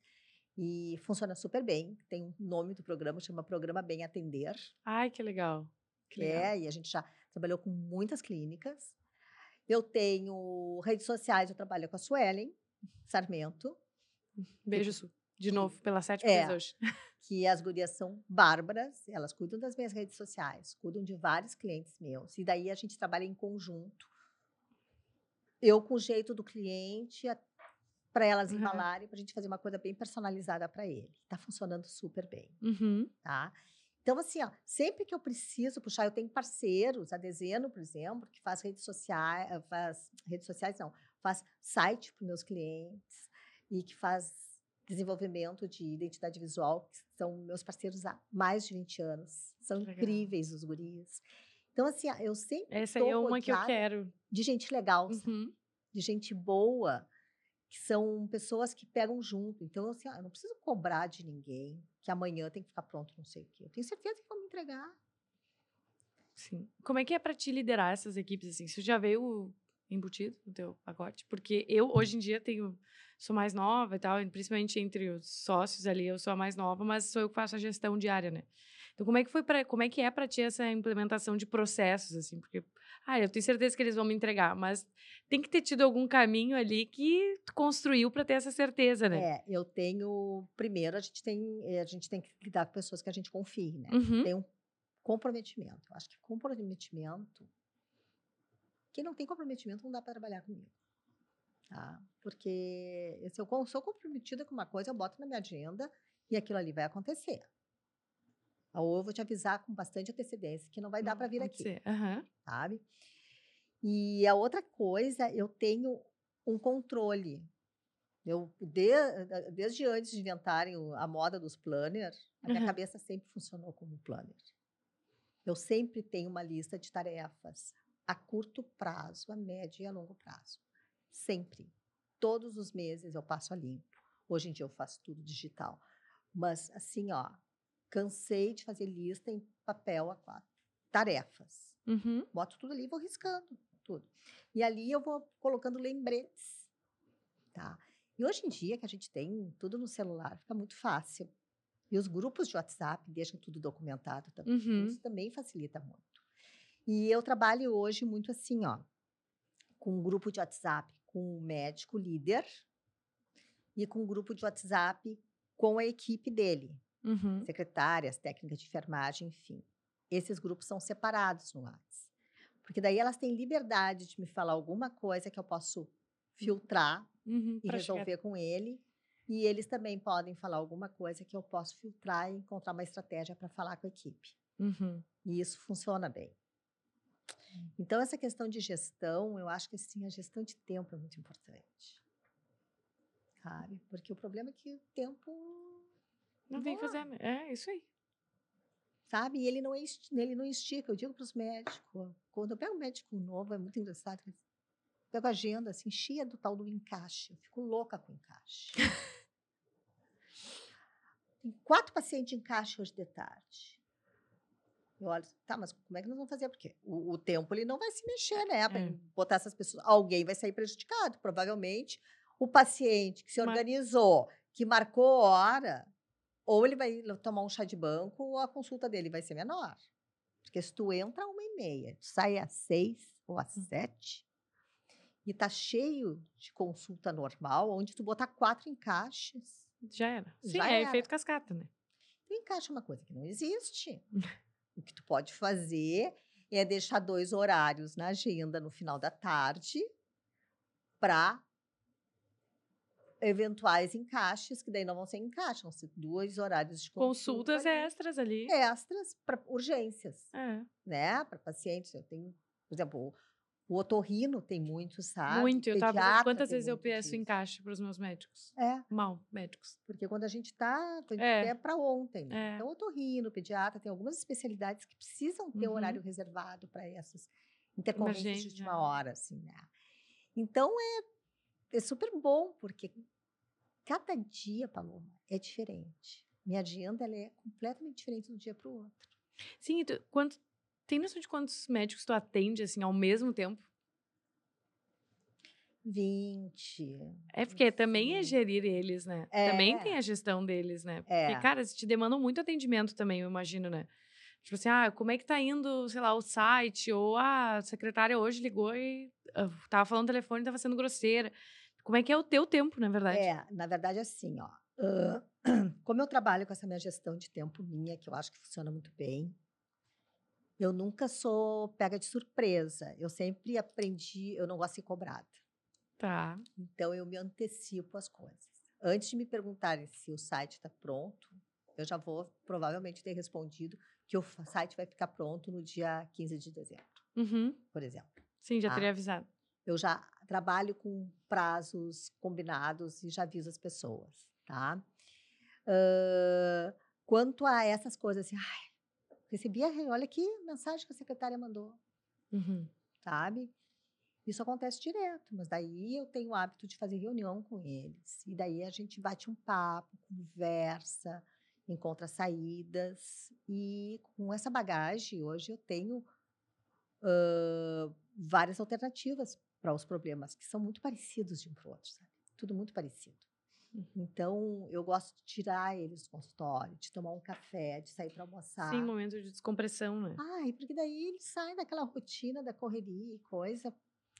e funciona super bem. Tem um nome do programa, chama Programa Bem Atender. Ai, que legal. Que legal. É, e a gente já trabalhou com muitas clínicas. Eu tenho redes sociais, eu trabalho com a Suelen, Sarmento. Beijo, Su. De novo, pela sétima é, vez hoje. Que as gurias são bárbaras, elas cuidam das minhas redes sociais, cuidam de vários clientes meus. E daí a gente trabalha em conjunto. Eu com o jeito do cliente, para elas uhum. embalarem, para a gente fazer uma coisa bem personalizada para ele. Está funcionando super bem. Uhum. Tá? Então, assim, ó, sempre que eu preciso puxar, eu tenho parceiros, a Dezeno, por exemplo, que faz redes sociais, eh, faz redes sociais, não, faz site para meus clientes e que faz desenvolvimento de identidade visual, que são meus parceiros há mais de 20 anos. São legal. incríveis os guris. Então, assim, eu sempre. Essa é uma que eu quero. De gente legal, uhum. de gente boa, que são pessoas que pegam junto. Então, assim, eu não preciso cobrar de ninguém que amanhã tem que ficar pronto, não sei o quê. Eu tenho certeza que vão me entregar. Sim. Como é que é para te liderar essas equipes assim? Você já veio embutido no teu pacote? Porque eu hoje em dia tenho sou mais nova e tal, principalmente entre os sócios ali, eu sou a mais nova, mas sou eu que faço a gestão diária, né? Então como é que foi para como é que é para ti essa implementação de processos assim? Porque ah, eu tenho certeza que eles vão me entregar, mas tem que ter tido algum caminho ali que tu construiu para ter essa certeza, né? É, eu tenho. Primeiro, a gente tem, eh, a gente tem que lidar com pessoas que a gente confie, né? Uhum. Tem um comprometimento. Eu acho que comprometimento. Quem não tem comprometimento não dá para trabalhar comigo. Tá? Porque se eu sou comprometida com uma coisa, eu boto na minha agenda e aquilo ali vai acontecer. Ou eu vou te avisar com bastante antecedência que não vai dar para vir aqui. Uhum. Sabe? E a outra coisa, eu tenho um controle. Eu, de, desde antes de inventarem a moda dos planners, a minha uhum. cabeça sempre funcionou como planner. Eu sempre tenho uma lista de tarefas a curto prazo, a médio e a longo prazo. Sempre. Todos os meses eu passo a limpo. Hoje em dia eu faço tudo digital. Mas assim, ó, cansei de fazer lista em papel a quatro. Tarefas. Uhum. Boto tudo ali e vou riscando tudo. E ali eu vou colocando lembretes. Tá? E hoje em dia, que a gente tem tudo no celular, fica muito fácil. E os grupos de WhatsApp deixam tudo documentado também. Uhum. Isso também facilita muito. E eu trabalho hoje muito assim, ó, com um grupo de WhatsApp com o médico líder e com um grupo de WhatsApp com a equipe dele. Uhum. Secretárias, técnicas de enfermagem, enfim. Esses grupos são separados no WhatsApp. Porque daí elas têm liberdade de me falar alguma coisa que eu posso filtrar uhum, e resolver chegar. com ele. E eles também podem falar alguma coisa que eu posso filtrar e encontrar uma estratégia para falar com a equipe. Uhum. E isso funciona bem. Então, essa questão de gestão, eu acho que sim, a gestão de tempo é muito importante. Sabe? Porque o problema é que o tempo não vem fazer. É, isso aí. Sabe? E ele não, ele não estica. Eu digo para os médicos, quando eu pego um médico novo, é muito engraçado. Eu pego a agenda assim, cheia do tal do encaixe. Eu fico louca com encaixe. Tem quatro pacientes em encaixe hoje de tarde. Eu olho, tá, mas como é que nós vamos fazer? Porque o, o tempo ele não vai se mexer, né? Para é. botar essas pessoas. Alguém vai sair prejudicado, provavelmente. O paciente que se organizou, que marcou hora, ou ele vai tomar um chá de banco, ou a consulta dele vai ser menor. Porque se tu entra uma e meia, tu sai às seis ou às hum. sete, e tá cheio de consulta normal, onde tu botar quatro encaixes. Já era. Sim, já é era. efeito cascata, né? Tu encaixa uma coisa que não existe. o que tu pode fazer é deixar dois horários na agenda no final da tarde para eventuais encaixes, que daí não vão ser encaixes, vão ser dois horários de consulta consultas ali, extras ali. Extras para urgências, é. né? Para pacientes. Eu tenho, por exemplo, o otorrino tem muito, sabe? Muito. Eu tava quantas vezes eu peço disso. encaixe para os meus médicos? É. Mal, médicos. Porque quando a gente está, é, é para ontem. Né? É. Então, otorrino, pediatra, tem algumas especialidades que precisam ter uhum. horário reservado para essas intercorrências de última hora, assim, né? Então, é, é super bom, porque Cada dia, Paloma, é diferente. Minha agenda ela é completamente diferente de um dia para o outro. Sim, tu, quanto, tem noção de quantos médicos tu atende assim ao mesmo tempo? 20. É porque 20. também é gerir eles, né? É. Também tem a gestão deles, né? É. Porque, cara, te demandam muito atendimento também, eu imagino, né? Tipo assim, ah, como é que tá indo, sei lá, o site? Ou ah, a secretária hoje ligou e uh, tava falando no telefone e tava sendo grosseira. Como é que é o teu tempo, na verdade? É, na verdade, assim, ó. Uh, como eu trabalho com essa minha gestão de tempo minha, que eu acho que funciona muito bem, eu nunca sou pega de surpresa. Eu sempre aprendi, eu não gosto de ser cobrada. Tá. Então eu me antecipo as coisas. Antes de me perguntarem se o site está pronto, eu já vou provavelmente ter respondido que o site vai ficar pronto no dia 15 de dezembro, uhum. por exemplo. Sim, já tá? teria avisado. Eu já trabalho com prazos combinados e já aviso as pessoas, tá? Uh, quanto a essas coisas assim, ai, recebi, olha que mensagem que a secretária mandou, uhum. sabe? Isso acontece direto, mas daí eu tenho o hábito de fazer reunião com eles. E daí a gente bate um papo, conversa, encontra saídas. E com essa bagagem, hoje eu tenho uh, várias alternativas para os problemas, que são muito parecidos de um para o outro, sabe? Tudo muito parecido. Uhum. Então, eu gosto de tirar eles do consultório, de tomar um café, de sair para almoçar. Sim, momento de descompressão, né? Ai, porque daí eles saem daquela rotina da correria e coisa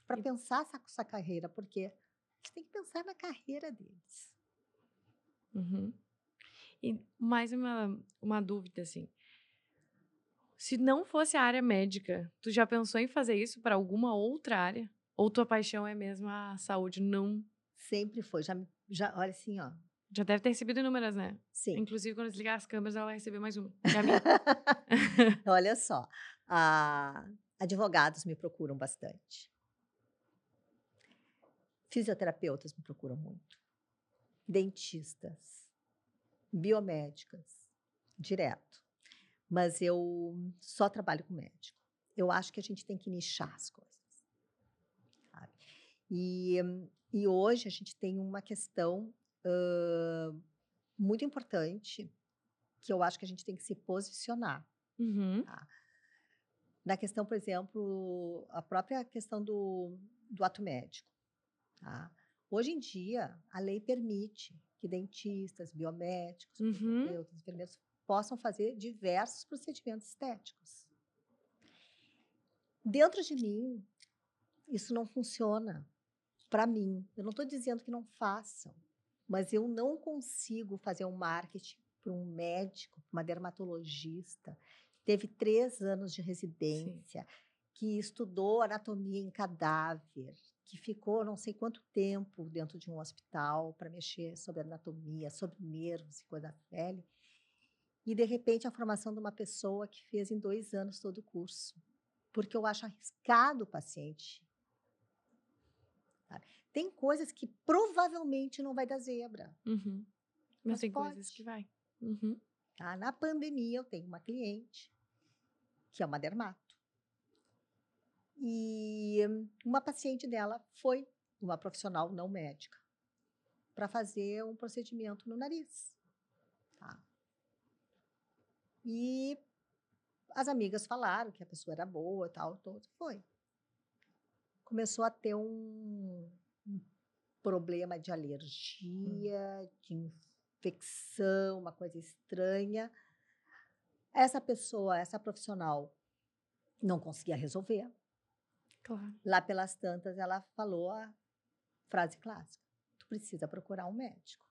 para e... pensar essa, essa carreira, porque eles têm que pensar na carreira deles. Uhum. E mais uma, uma dúvida, assim. Se não fosse a área médica, tu já pensou em fazer isso para alguma outra área? Ou tua paixão é mesmo a saúde? Não. Sempre foi. Já, já olha assim, ó. Já deve ter recebido inúmeras, né? Sim. Inclusive, quando desligar as câmeras, ela vai receber mais uma. olha só. A, advogados me procuram bastante. Fisioterapeutas me procuram muito. Dentistas biomédicas, direto. Mas eu só trabalho com médico. Eu acho que a gente tem que nichar as coisas. E, e hoje a gente tem uma questão uh, muito importante que eu acho que a gente tem que se posicionar. Uhum. Tá? Na questão, por exemplo, a própria questão do, do ato médico. Tá? Hoje em dia, a lei permite que dentistas, biomédicos, uhum. enfermeiros possam fazer diversos procedimentos estéticos. Dentro de mim, isso não funciona para mim. Eu não estou dizendo que não façam, mas eu não consigo fazer um marketing para um médico, uma dermatologista, teve três anos de residência, Sim. que estudou anatomia em cadáver, que ficou não sei quanto tempo dentro de um hospital para mexer sobre anatomia, sobre nervos e coisa da pele. E, de repente, a formação de uma pessoa que fez em dois anos todo o curso. Porque eu acho arriscado o paciente. Tem coisas que provavelmente não vai dar zebra. Uhum. Mas, mas, tem pode. coisas que vai. Uhum. Tá? Na pandemia, eu tenho uma cliente que é uma dermato. E uma paciente dela foi uma profissional não médica para fazer um procedimento no nariz. Tá? E as amigas falaram que a pessoa era boa, tal, todo. Foi. Começou a ter um problema de alergia, de infecção, uma coisa estranha. Essa pessoa, essa profissional, não conseguia resolver. Claro. Lá pelas tantas, ela falou a frase clássica: tu precisa procurar um médico.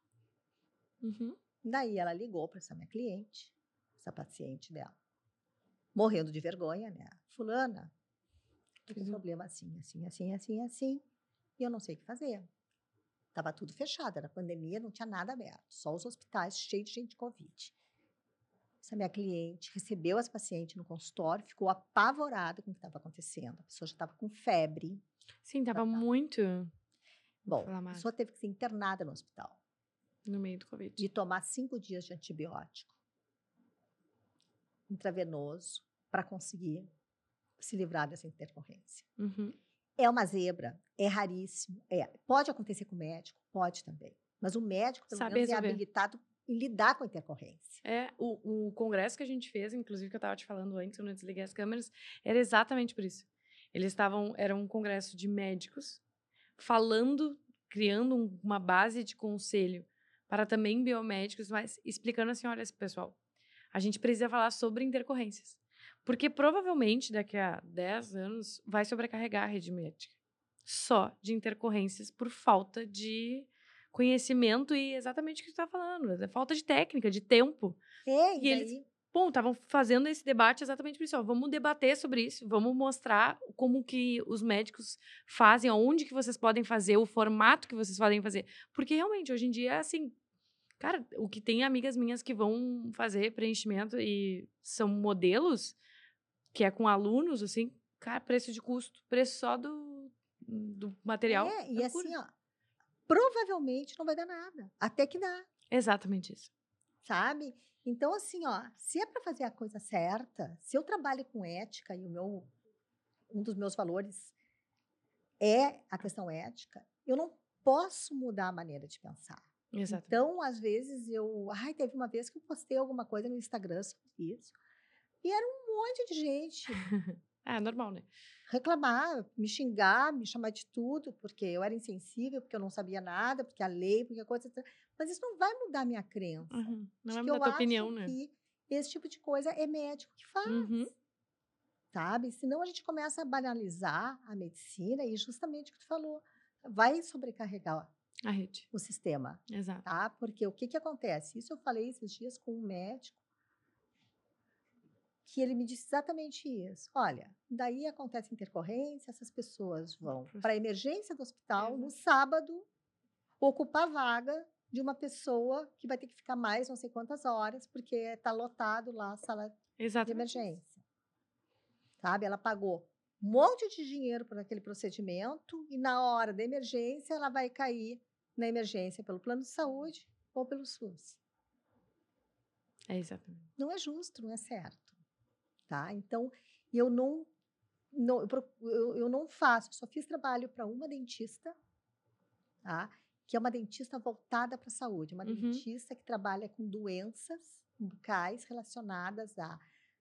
Uhum. Daí ela ligou para essa minha cliente, essa paciente dela, morrendo de vergonha, né? Fulana, tô com um problema assim, assim, assim, assim, assim, e eu não sei o que fazer. Tava tudo fechado, era pandemia, não tinha nada aberto, só os hospitais cheios de gente de Covid. Essa minha cliente recebeu essa paciente no consultório, ficou apavorada com o que estava acontecendo. A pessoa já estava com febre. Sim, estava muito. Bom, a pessoa teve que ser internada no hospital. No meio do Covid. De tomar cinco dias de antibiótico intravenoso para conseguir se livrar dessa intercorrência. Uhum. É uma zebra, é raríssimo. É. Pode acontecer com o médico? Pode também. Mas o médico, pelo Sabe menos, é resolver. é habilitado em lidar com a intercorrência. É, o, o congresso que a gente fez, inclusive que eu estava te falando antes, quando eu desliguei as câmeras, era exatamente por isso. Eles estavam, era um congresso de médicos falando, criando um, uma base de conselho para também biomédicos, mas explicando assim, olha, pessoal, a gente precisa falar sobre intercorrências. Porque provavelmente daqui a 10 anos vai sobrecarregar a rede médica. só de intercorrências por falta de conhecimento e exatamente o que tu tá falando, é falta de técnica, de tempo. É, e, e eles, bom, estavam fazendo esse debate exatamente por isso, ó, vamos debater sobre isso, vamos mostrar como que os médicos fazem, onde que vocês podem fazer, o formato que vocês podem fazer, porque realmente hoje em dia assim, cara, o que tem amigas minhas que vão fazer preenchimento e são modelos que é com alunos assim, cara, preço de custo, preço só do do material. É, e assim, ó, provavelmente não vai dar nada. Até que dá. Exatamente isso. Sabe? Então, assim, ó, se é para fazer a coisa certa, se eu trabalho com ética e o meu, um dos meus valores é a questão ética, eu não posso mudar a maneira de pensar. Exatamente. Então, às vezes, eu. Ai, teve uma vez que eu postei alguma coisa no Instagram sobre isso. E era um monte de gente. é normal, né? reclamar, me xingar, me chamar de tudo, porque eu era insensível, porque eu não sabia nada, porque a lei, porque a coisa. Mas isso não vai mudar a minha crença. Uhum. Não vai mudar a tua opinião, né? Esse tipo de coisa é médico que faz. Uhum. Sabe? Senão a gente começa a banalizar a medicina e justamente o que tu falou, vai sobrecarregar a rede. o sistema. Exato. Tá? Porque o que, que acontece? Isso eu falei esses dias com um médico que ele me disse exatamente isso. Olha, daí acontece intercorrência, essas pessoas vão para a emergência do hospital no sábado ocupar vaga de uma pessoa que vai ter que ficar mais não sei quantas horas, porque está lotado lá a sala Exatamente. de emergência. Sabe? Ela pagou um monte de dinheiro por aquele procedimento e na hora da emergência ela vai cair na emergência pelo plano de saúde ou pelo SUS. É exatamente. Não é justo, não é certo tá? Então, eu não, não eu, eu não faço, eu só fiz trabalho para uma dentista, tá? Que é uma dentista voltada para a saúde, uma uhum. dentista que trabalha com doenças bucais relacionadas a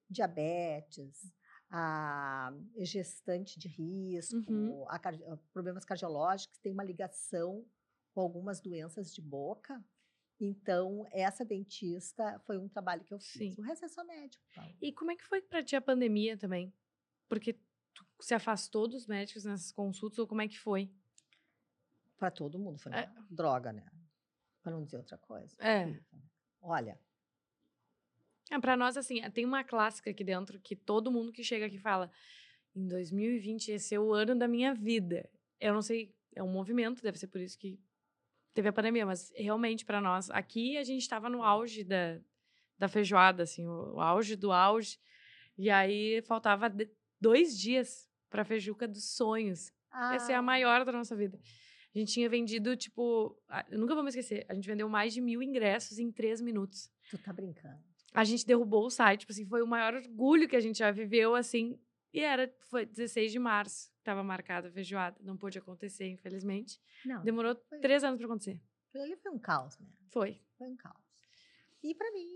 diabetes, a gestante de risco, uhum. a, a problemas cardiológicos, tem uma ligação com algumas doenças de boca, então, essa dentista foi um trabalho que eu fiz. Sim. O resto é só médico. E como é que foi para ti a pandemia também? Porque tu se afastou dos médicos nessas consultas ou como é que foi? Para todo mundo foi é. droga, né? Para não dizer outra coisa. É. Olha. É, para nós, assim, tem uma clássica aqui dentro que todo mundo que chega aqui fala: em 2020 esse é o ano da minha vida. Eu não sei, é um movimento, deve ser por isso que teve a pandemia, mas realmente para nós, aqui a gente estava no auge da, da feijoada, assim, o, o auge do auge. E aí faltava dois dias para a feijuca dos sonhos. Ah. Essa é a maior da nossa vida. A gente tinha vendido, tipo, eu nunca vou me esquecer, a gente vendeu mais de mil ingressos em três minutos. Tu tá brincando. A gente derrubou o site, tipo assim, foi o maior orgulho que a gente já viveu, assim. E era, foi 16 de março estava marcada a feijoada. Não pôde acontecer, infelizmente. Não. Demorou foi... três anos para acontecer. Aquilo ali foi um caos, né? Foi. Foi um caos. E para mim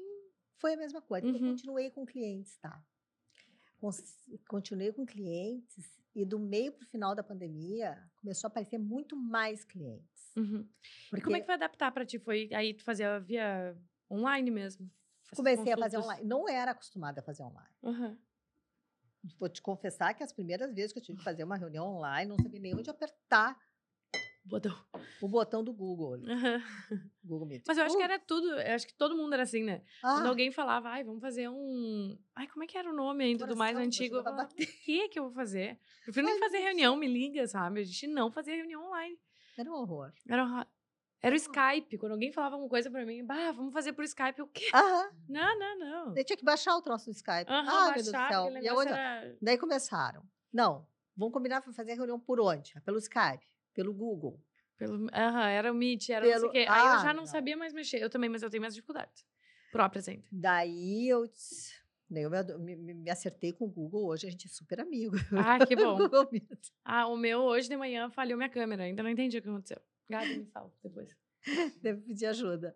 foi a mesma coisa. Uhum. Eu continuei com clientes, tá? Continuei com clientes e do meio para o final da pandemia começou a aparecer muito mais clientes. Uhum. Porque... como é que foi adaptar para ti? Foi aí tu fazia via online mesmo? Comecei a fazer online. Não era acostumada a fazer online. Uhum. Vou te confessar que as primeiras vezes que eu tive que fazer uma reunião online, não sabia nem onde apertar botão. o botão do Google. Uhum. Google Meet. Mas eu acho uh. que era tudo, eu acho que todo mundo era assim, né? Ah. Quando alguém falava, ai, vamos fazer um. Ai, como é que era o nome ainda do mais antigo? Eu falava, o que é que eu vou fazer? Eu prefiro nem fazer reunião, me liga, sabe? A gente não fazia reunião online. Era um horror. Era um horror. Era o Skype. Quando alguém falava alguma coisa pra mim, bah, vamos fazer por Skype. O quê? Aham. Não, não, não. Eu tinha que baixar o troço do Skype. Aham, ah, baixar, meu Deus do céu. E outra... era... Daí começaram. Não, vamos combinar para fazer a reunião por onde? Pelo Skype, pelo Google. Pelo, aham, era o Meet, era não sei o quê. Ah, Aí eu já não, não, sabia mais mexer. Eu também, mas eu tenho mais dificuldades. Próprias ainda. Daí eu... Daí eu me, me, me, acertei com o Google, hoje a gente é super amigo. Ah, que bom. ah, o meu hoje de manhã falhou minha câmera, ainda não entendi o que aconteceu. Gabi, me salva depois. Deve pedir ajuda.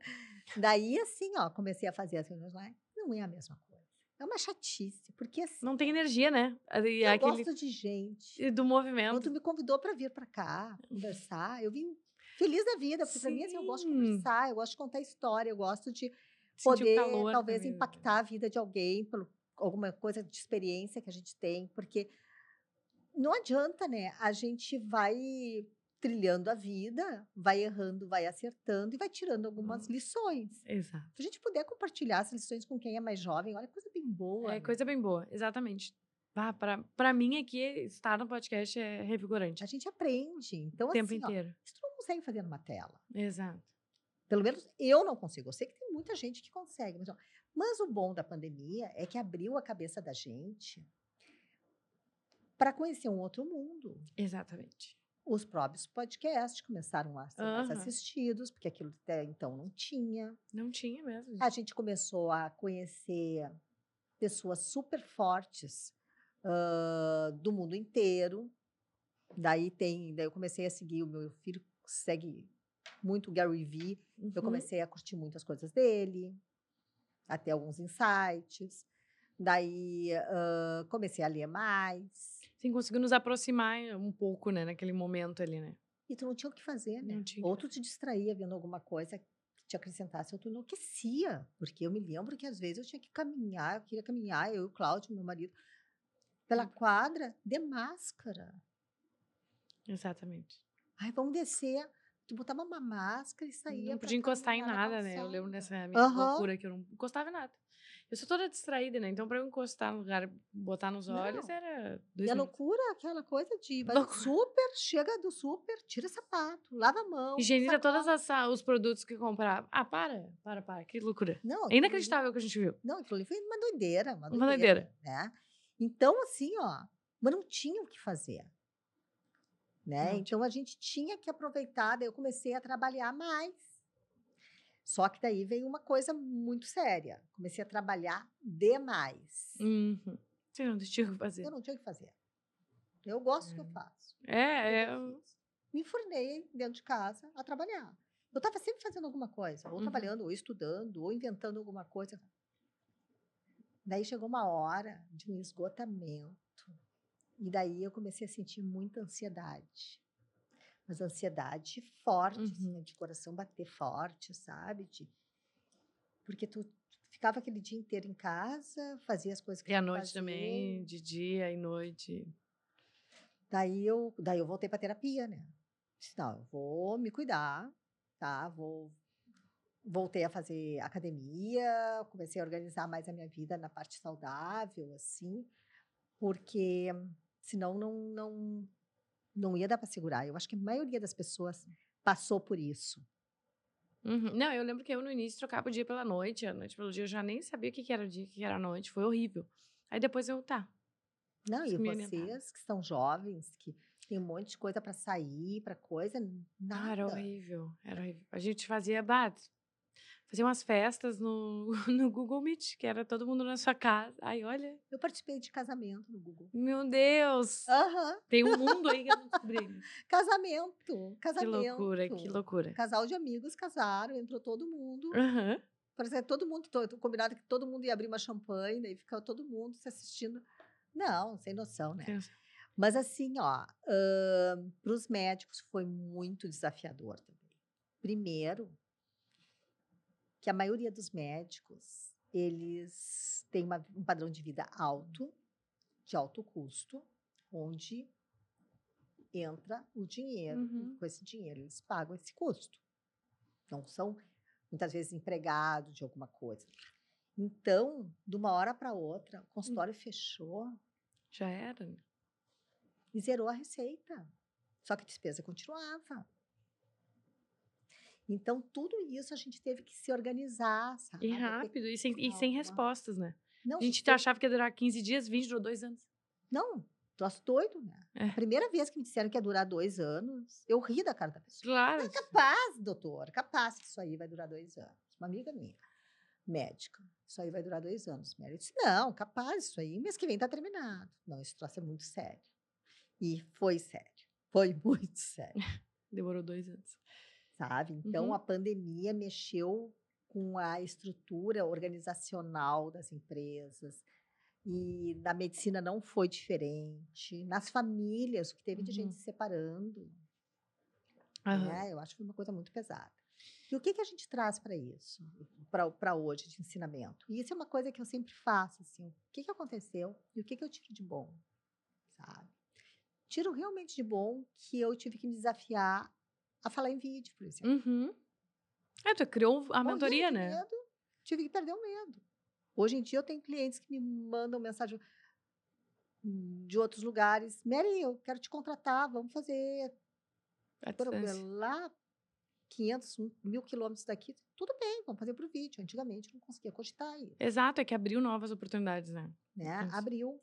Daí, assim, ó, comecei a fazer as reuniões lá. Não é a mesma coisa. É uma chatice, porque assim. Não tem energia, né? E eu aquele... gosto de gente. E do movimento. Quando tu me convidou para vir para cá conversar, eu vim feliz da vida, porque para mim assim, eu gosto de conversar, eu gosto de contar história, eu gosto de poder talvez também. impactar a vida de alguém por alguma coisa de experiência que a gente tem, porque não adianta, né? A gente vai trilhando a vida, vai errando, vai acertando e vai tirando algumas lições. Exato. Se a gente puder compartilhar as lições com quem é mais jovem, olha, coisa bem boa. É, né? coisa bem boa, exatamente. Ah, para mim aqui, estar no podcast é revigorante. A gente aprende. Então, o tempo assim, inteiro. Ó, isso tu não consegue fazer numa tela. Exato. Pelo menos eu não consigo. Eu sei que tem muita gente que consegue. Mas, ó, mas o bom da pandemia é que abriu a cabeça da gente para conhecer um outro mundo. Exatamente. Os próprios podcasts começaram a ser uhum. mais assistidos, porque aquilo até então não tinha. Não tinha mesmo. A gente começou a conhecer pessoas super fortes uh, do mundo inteiro. Daí tem, daí eu comecei a seguir o meu filho segue muito o Gary Vee. Uhum. Eu comecei a curtir muitas coisas dele, até alguns insights. Daí uh, comecei a ler mais. Sim, conseguiu nos aproximar um pouco, né, naquele momento ali, né? E tu não tinha o que fazer, né? Não tinha. Ou tu te distraía vendo alguma coisa que te acrescentasse, ou tu enlouquecia. Porque eu me lembro que às vezes eu tinha que caminhar, eu queria caminhar, eu e o Cláudio, meu marido, pela hum. quadra de máscara. Exatamente. Ai, vamos descer. Tu botava uma máscara e saía. Não podia encostar em nada, né? Eu lembro dessa minha uhum. loucura que eu não encostava em nada. Eu sou toda distraída, né? Então, para eu encostar no lugar, botar nos olhos, não. era. Dois e a loucura, aquela coisa de vai super, chega do super, tira sapato, lava a mão. Higieniza todos os produtos que comprava. Ah, para, para, para. Que loucura. Não, é inacreditável o que a gente viu. Não, aquilo ali foi uma doideira. Uma doideira. Uma doideira. Né? Então, assim, ó, mas não tinha o que fazer. Né? Então a gente tinha que aproveitar, daí eu comecei a trabalhar mais. Só que daí veio uma coisa muito séria. Comecei a trabalhar demais. Uhum. Você não tinha o que fazer. Eu não tinha o que fazer. Eu gosto do que eu é. faço. É, é. Eu... Me enfurnei dentro de casa a trabalhar. Eu estava sempre fazendo alguma coisa, ou uhum. trabalhando, ou estudando, ou inventando alguma coisa. Daí chegou uma hora de um esgotamento. E daí eu comecei a sentir muita ansiedade. Mas ansiedade forte, uhum. assim, de coração bater forte, sabe? De, porque tu ficava aquele dia inteiro em casa, fazia as coisas que E à noite fazer. também, de dia e noite. Daí eu, daí eu voltei para terapia, né? Disse, não, eu vou me cuidar, tá? Vou voltei a fazer academia, comecei a organizar mais a minha vida na parte saudável, assim, porque senão não, não, não ia dar para segurar. Eu acho que a maioria das pessoas passou por isso. Uhum. Não, eu lembro que eu no início trocava o dia pela noite, a noite pelo dia, eu já nem sabia o que, que era o dia, o que era a noite, foi horrível. Aí depois eu, tá. Não, e vocês que são jovens, que tem um monte de coisa para sair, para coisa, nada. Ah, era horrível, era horrível. A gente fazia, bate fazia umas festas no, no Google Meet, que era todo mundo na sua casa. Ai, olha. Eu participei de casamento no Google. Meu Deus! Uhum. Tem um mundo aí que eu não descobri. casamento, casamento. Que loucura, que loucura. Casal de amigos casaram, entrou todo mundo. Uhum. Parece que todo mundo, todo, combinado que todo mundo ia abrir uma champanhe, daí ficava todo mundo se assistindo. Não, sem noção, né? Sim. Mas assim, ó, uh, para os médicos foi muito desafiador também. Primeiro, que a maioria dos médicos, eles têm uma, um padrão de vida alto, de alto custo, onde entra o dinheiro. Uhum. com esse dinheiro, eles pagam esse custo. Não são, muitas vezes, empregados de alguma coisa. Então, de uma hora para outra, o consultório hum. fechou. Já era. E zerou a receita. Só que a despesa continuava. Então, tudo isso a gente teve que se organizar, sabe? E rápido, e sem, e sem respostas, né? Não, a gente achava que ia durar 15 dias, 20, durou dois anos. Não, troço doido, né? É. A primeira vez que me disseram que ia durar dois anos, eu ri da cara da pessoa. Claro. É capaz, doutor, capaz que isso aí vai durar dois anos. Uma amiga minha, médica, isso aí vai durar dois anos. Eu disse, não, capaz, isso aí, mês que vem tá terminado. Não, esse troço é muito sério. E foi sério. Foi muito sério. Demorou dois anos sabe? Então uhum. a pandemia mexeu com a estrutura organizacional das empresas. E na medicina não foi diferente. Nas famílias, o que teve uhum. de gente uhum. se separando. Uhum. Né? Eu acho que foi uma coisa muito pesada. E o que, que a gente traz para isso, para hoje, de ensinamento? E isso é uma coisa que eu sempre faço, assim, o que, que aconteceu e o que, que eu tiro de bom, sabe? tiro realmente de bom que eu tive que me desafiar a falar em vídeo, por exemplo. Uhum. É, tu criou a mentoria, né? Medo, tive que perder o medo. Hoje em dia eu tenho clientes que me mandam mensagem de outros lugares. Mary, eu quero te contratar, vamos fazer. Lá, 500, mil quilômetros daqui, tudo bem, vamos fazer para o vídeo. Antigamente não conseguia cogitar isso. Exato, é que abriu novas oportunidades, né? né? Abriu.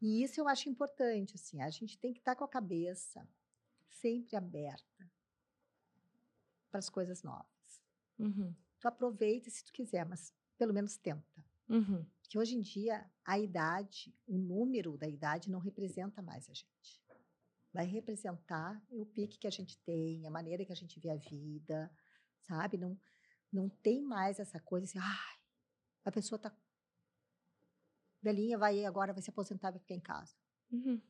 E isso eu acho importante, assim, a gente tem que estar com a cabeça sempre aberta para as coisas novas. Uhum. Tu aproveita se tu quiser, mas pelo menos tenta. Uhum. Que hoje em dia a idade, o número da idade não representa mais a gente. Vai representar o pique que a gente tem, a maneira que a gente vê a vida, sabe? Não, não tem mais essa coisa assim, ai, a pessoa tá velhinha, vai agora, vai se aposentar, vai ficar em casa. Uhum.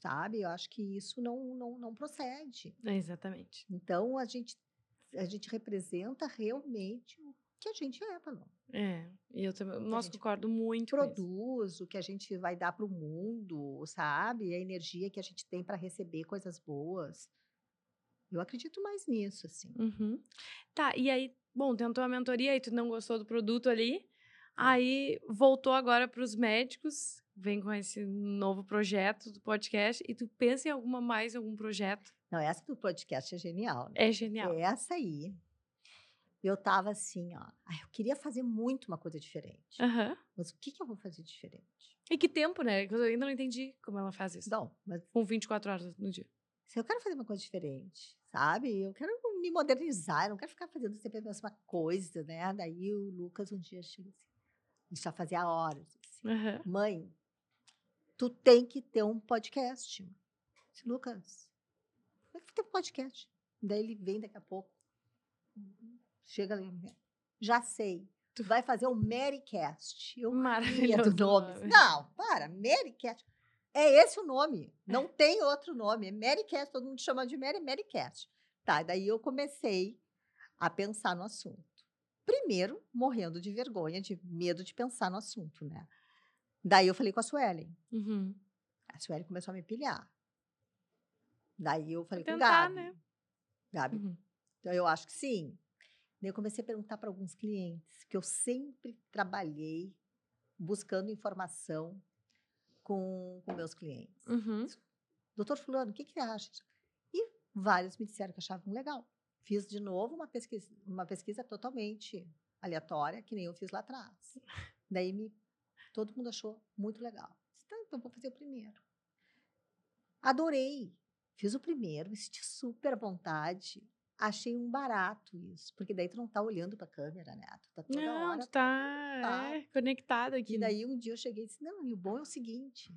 Sabe? Eu acho que isso não, não, não procede. É exatamente. Então, a gente, a gente representa realmente o que a gente é, Paloma. É, e eu também, nossa, concordo muito. Produz o que a gente vai dar para o mundo, sabe? A energia que a gente tem para receber coisas boas. Eu acredito mais nisso, assim. Uhum. Tá, e aí, bom, tentou a mentoria e tu não gostou do produto ali. Aí voltou agora para os médicos, vem com esse novo projeto do podcast. E tu pensa em alguma mais, algum projeto? Não, essa do podcast é genial. Né? É genial. Essa aí, eu tava assim, ó. eu queria fazer muito uma coisa diferente. Uhum. Mas o que, que eu vou fazer diferente? E que tempo, né? Eu ainda não entendi como ela faz isso. Não, mas. Com 24 horas no dia. Se eu quero fazer uma coisa diferente, sabe? Eu quero me modernizar, eu não quero ficar fazendo sempre a mesma coisa, né? Daí o Lucas um dia chega assim. Isso já fazia horas. Assim. Uhum. Mãe, tu tem que ter um podcast. Disse, Lucas, como é que tem um podcast? Daí ele vem daqui a pouco. Chega ali. Já sei. Tu vai fazer o Marycast. Eu Maravilhoso. Nome. Não, para. Marycast. É esse o nome. Não tem outro nome. É Marycast. Todo mundo chama de Mary, Marycast. Tá, daí eu comecei a pensar no assunto. Primeiro, morrendo de vergonha, de medo de pensar no assunto, né? Daí eu falei com a Suelen. Uhum. A Suelen começou a me pilhar. Daí eu falei tentar, com Gabi. Né? Gabi, uhum. então eu acho que sim. Daí eu comecei a perguntar para alguns clientes, que eu sempre trabalhei buscando informação com, com meus clientes. Uhum. Doutor Fulano, o que, que você acha? E vários me disseram que achavam legal. Fiz de novo uma pesquisa, uma pesquisa totalmente aleatória, que nem eu fiz lá atrás. Daí me, todo mundo achou muito legal. Tá, então vou fazer o primeiro. Adorei. Fiz o primeiro, me senti super à vontade. Achei um barato isso, porque daí tu não tá olhando pra câmera, né? Tu tá toda não, hora. Tu tá, tá. É, conectado aqui. E daí um dia eu cheguei e disse: Não, e o bom é o seguinte: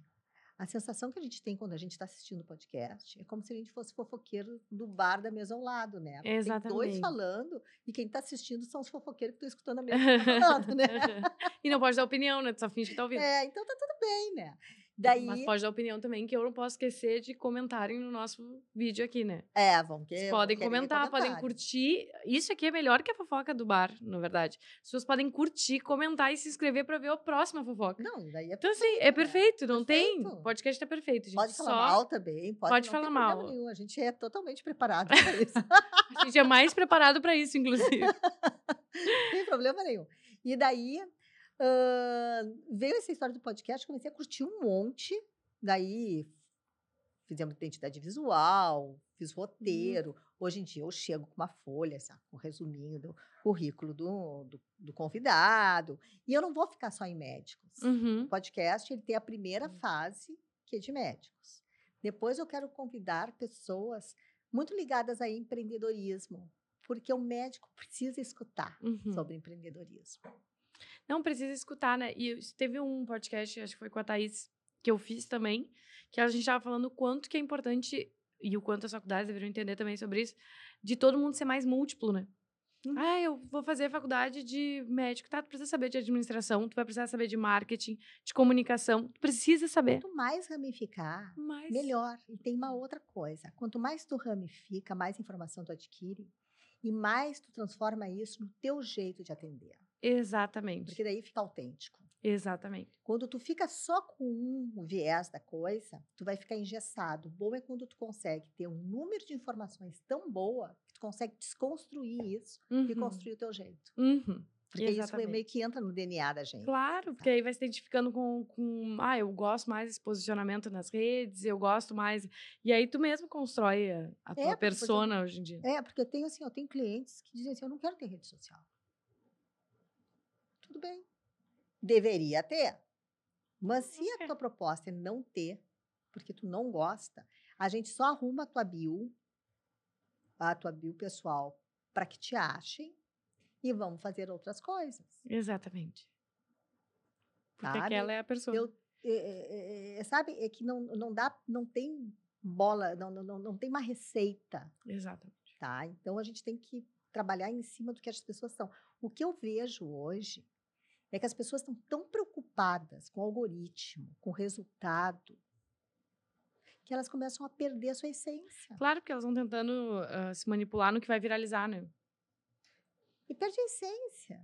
a sensação que a gente tem quando a gente está assistindo o podcast é como se a gente fosse fofoqueiro do bar da mesa ao lado, né? Exatamente. Tem dois falando e quem está assistindo são os fofoqueiros que estão escutando a mesa falando, né? e não pode dar opinião, né? Tu só finge que tá ouvindo. É, então tá tudo bem, né? Daí... Mas pode dar opinião também, que eu não posso esquecer de comentarem no nosso vídeo aqui, né? É, vamos que. podem comentar, podem curtir. Isso aqui é melhor que a fofoca do bar, na verdade. As pessoas podem curtir, comentar e se inscrever para ver a próxima fofoca. Não, daí é Então, assim, é perfeito, não perfeito. tem? Podcast é perfeito. Gente. Pode falar Só... mal também. Pode, pode falar mal. Nenhum. A gente é totalmente preparado para isso. a gente é mais preparado para isso, inclusive. não tem problema nenhum. E daí, Uh, veio essa história do podcast, comecei a curtir um monte. Daí fizemos identidade visual, fiz uhum. roteiro. Uhum. Hoje em dia eu chego com uma folha, sabe, com um resuminho do currículo do, do, do, convidado. E eu não vou ficar só em médicos. Uhum. O podcast ele tem a primeira uhum. fase, que é de médicos. Depois eu quero convidar pessoas muito ligadas a empreendedorismo, porque o médico precisa escutar uhum. sobre empreendedorismo. Não precisa escutar, né? E teve um podcast, acho que foi com a Thaís, que eu fiz também, que a gente estava falando o quanto que é importante, e o quanto as faculdades deveriam entender também sobre isso, de todo mundo ser mais múltiplo, né? Hum. Ah, eu vou fazer faculdade de médico. Tá, tu precisa saber de administração, tu vai precisar saber de marketing, de comunicação. Tu precisa saber. Quanto mais ramificar, mais... melhor. E tem uma outra coisa. Quanto mais tu ramifica, mais informação tu adquire e mais tu transforma isso no teu jeito de atender. Exatamente. Porque daí fica autêntico. Exatamente. Quando tu fica só com um viés da coisa, tu vai ficar engessado. O bom é quando tu consegue ter um número de informações tão boa que tu consegue desconstruir isso uhum. e construir o teu jeito. Uhum. Porque Exatamente. isso meio que entra no DNA da gente. Claro, tá? porque aí vai se identificando com, com, ah, eu gosto mais desse posicionamento nas redes, eu gosto mais. E aí tu mesmo constrói a, a é, tua persona hoje em dia. É, porque eu tenho assim, eu tenho clientes que dizem assim, eu não quero ter rede social. Tudo bem. Deveria ter. Mas se a tua proposta é não ter, porque tu não gosta, a gente só arruma a tua bio, a tua bio pessoal, para que te achem e vamos fazer outras coisas. Exatamente. Porque sabe? aquela é a pessoa. Eu, é, é, sabe, é que não, não dá, não tem bola, não, não, não tem uma receita. Exatamente. Tá? Então a gente tem que trabalhar em cima do que as pessoas são. O que eu vejo hoje é que as pessoas estão tão preocupadas com o algoritmo, com o resultado, que elas começam a perder a sua essência. Claro, porque elas vão tentando uh, se manipular no que vai viralizar, né? E perde a essência.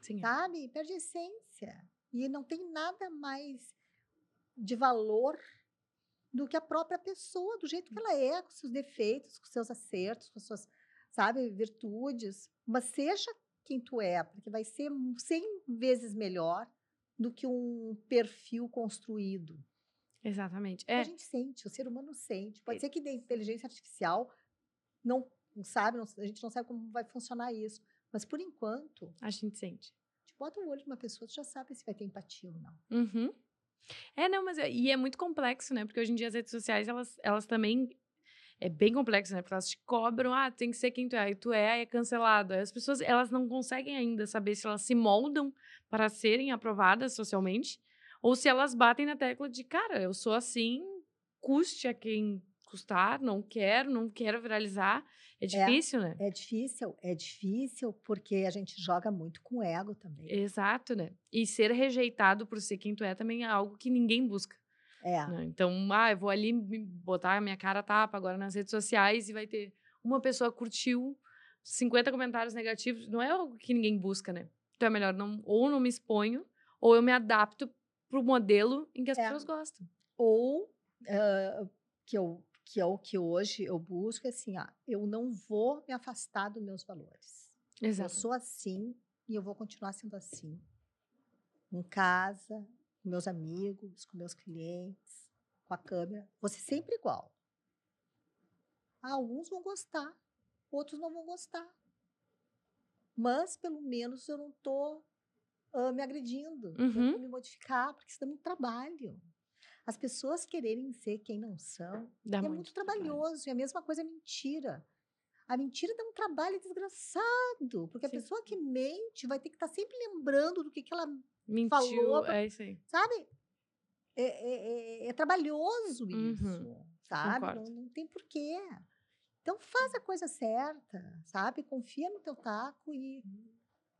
Sim. Sabe? Perde a essência. E não tem nada mais de valor do que a própria pessoa, do jeito que ela é, com seus defeitos, com seus acertos, com suas, sabe, virtudes. Mas seja quem tu é, porque vai ser 100 vezes melhor do que um perfil construído. Exatamente. É. A gente sente, o ser humano sente. Pode ser que da inteligência artificial não sabe, não, a gente não sabe como vai funcionar isso. Mas por enquanto. A gente sente. Te bota o olho de uma pessoa, tu já sabe se vai ter empatia ou não. Uhum. É, não, mas. É, e é muito complexo, né? Porque hoje em dia as redes sociais, elas, elas também é bem complexo, né? Porque elas te cobram, ah, tem que ser quem tu é, e tu é, aí é cancelado. Aí as pessoas, elas não conseguem ainda saber se elas se moldam para serem aprovadas socialmente, ou se elas batem na tecla de, cara, eu sou assim, custe a quem custar, não quero, não quero viralizar. É, é difícil, é, né? É difícil, é difícil porque a gente joga muito com ego também. Exato, né? E ser rejeitado por ser quem tu é também é algo que ninguém busca. É. Né? Então, ah, eu vou ali botar a minha cara tapa agora nas redes sociais e vai ter uma pessoa curtiu 50 comentários negativos. Não é algo que ninguém busca, né? Então é melhor não, ou não me exponho, ou eu me adapto pro modelo em que as é. pessoas gostam. Ou uh, que eu que é o que hoje eu busco, é assim, ah, eu não vou me afastar dos meus valores. Exato. Eu sou assim e eu vou continuar sendo assim. Em casa, com meus amigos, com meus clientes, com a câmera. Vou ser sempre igual. Alguns vão gostar, outros não vão gostar. Mas, pelo menos, eu não estou uh, me agredindo. Uhum. Eu me modificar, porque isso dá muito trabalho. As pessoas quererem ser quem não são dá é muito, muito trabalhoso. Trabalho. E a mesma coisa é mentira. A mentira dá um trabalho desgraçado, porque Sim. a pessoa que mente vai ter que estar tá sempre lembrando do que, que ela Mentiu, falou. É isso aí. Sabe? É, é, é, é trabalhoso isso, uhum. sabe? Não, não, tem porquê. Então faz a coisa certa, sabe? Confia no teu taco e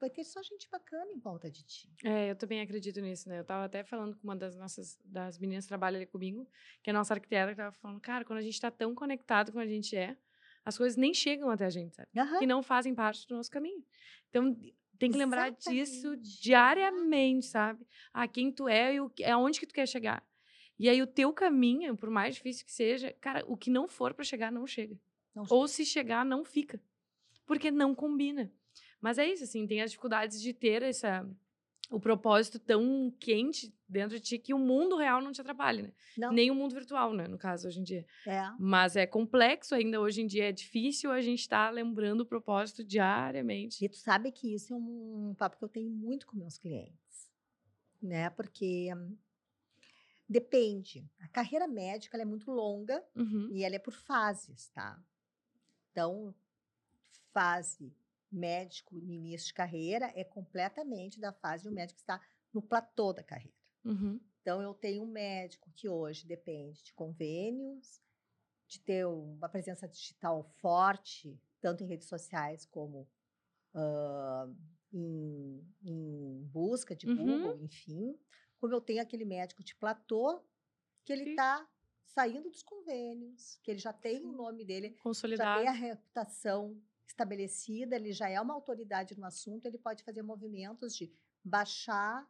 vai ter só gente bacana em volta de ti. É, eu também acredito nisso, né? Eu tava até falando com uma das nossas das meninas que trabalha ali comigo, que é a nossa arquiteta, que tava falando, cara, quando a gente tá tão conectado como a gente é, as coisas nem chegam até a gente, sabe? Uhum. E não fazem parte do nosso caminho. Então, tem que lembrar Exatamente. disso diariamente, sabe? Ah, quem tu é e o, aonde que tu quer chegar. E aí o teu caminho, por mais difícil que seja, cara, o que não for para chegar não chega. não chega. Ou se chegar não fica. Porque não combina. Mas é isso, assim, tem as dificuldades de ter essa o propósito tão quente dentro de ti que o mundo real não te atrapalhe, né? Não. Nem o mundo virtual, né? No caso, hoje em dia. É. Mas é complexo ainda hoje em dia, é difícil a gente estar tá lembrando o propósito diariamente. E tu sabe que isso é um, papo que eu tenho muito com meus clientes, né? Porque hum, depende. A carreira médica é muito longa uhum. e ela é por fases, tá? Então, fase médico no início de carreira é completamente da fase de um médico que está no platô da carreira. Uhum. Então, eu tenho um médico que hoje depende de convênios, de ter uma presença digital forte, tanto em redes sociais como uh, em, em, busca de uhum. Google, enfim. Como eu tenho aquele médico de platô, que ele está saindo dos convênios, que ele já tem Sim. o nome dele, Consolidado. já tem a reputação estabelecida, ele já é uma autoridade no assunto, ele pode fazer movimentos de baixar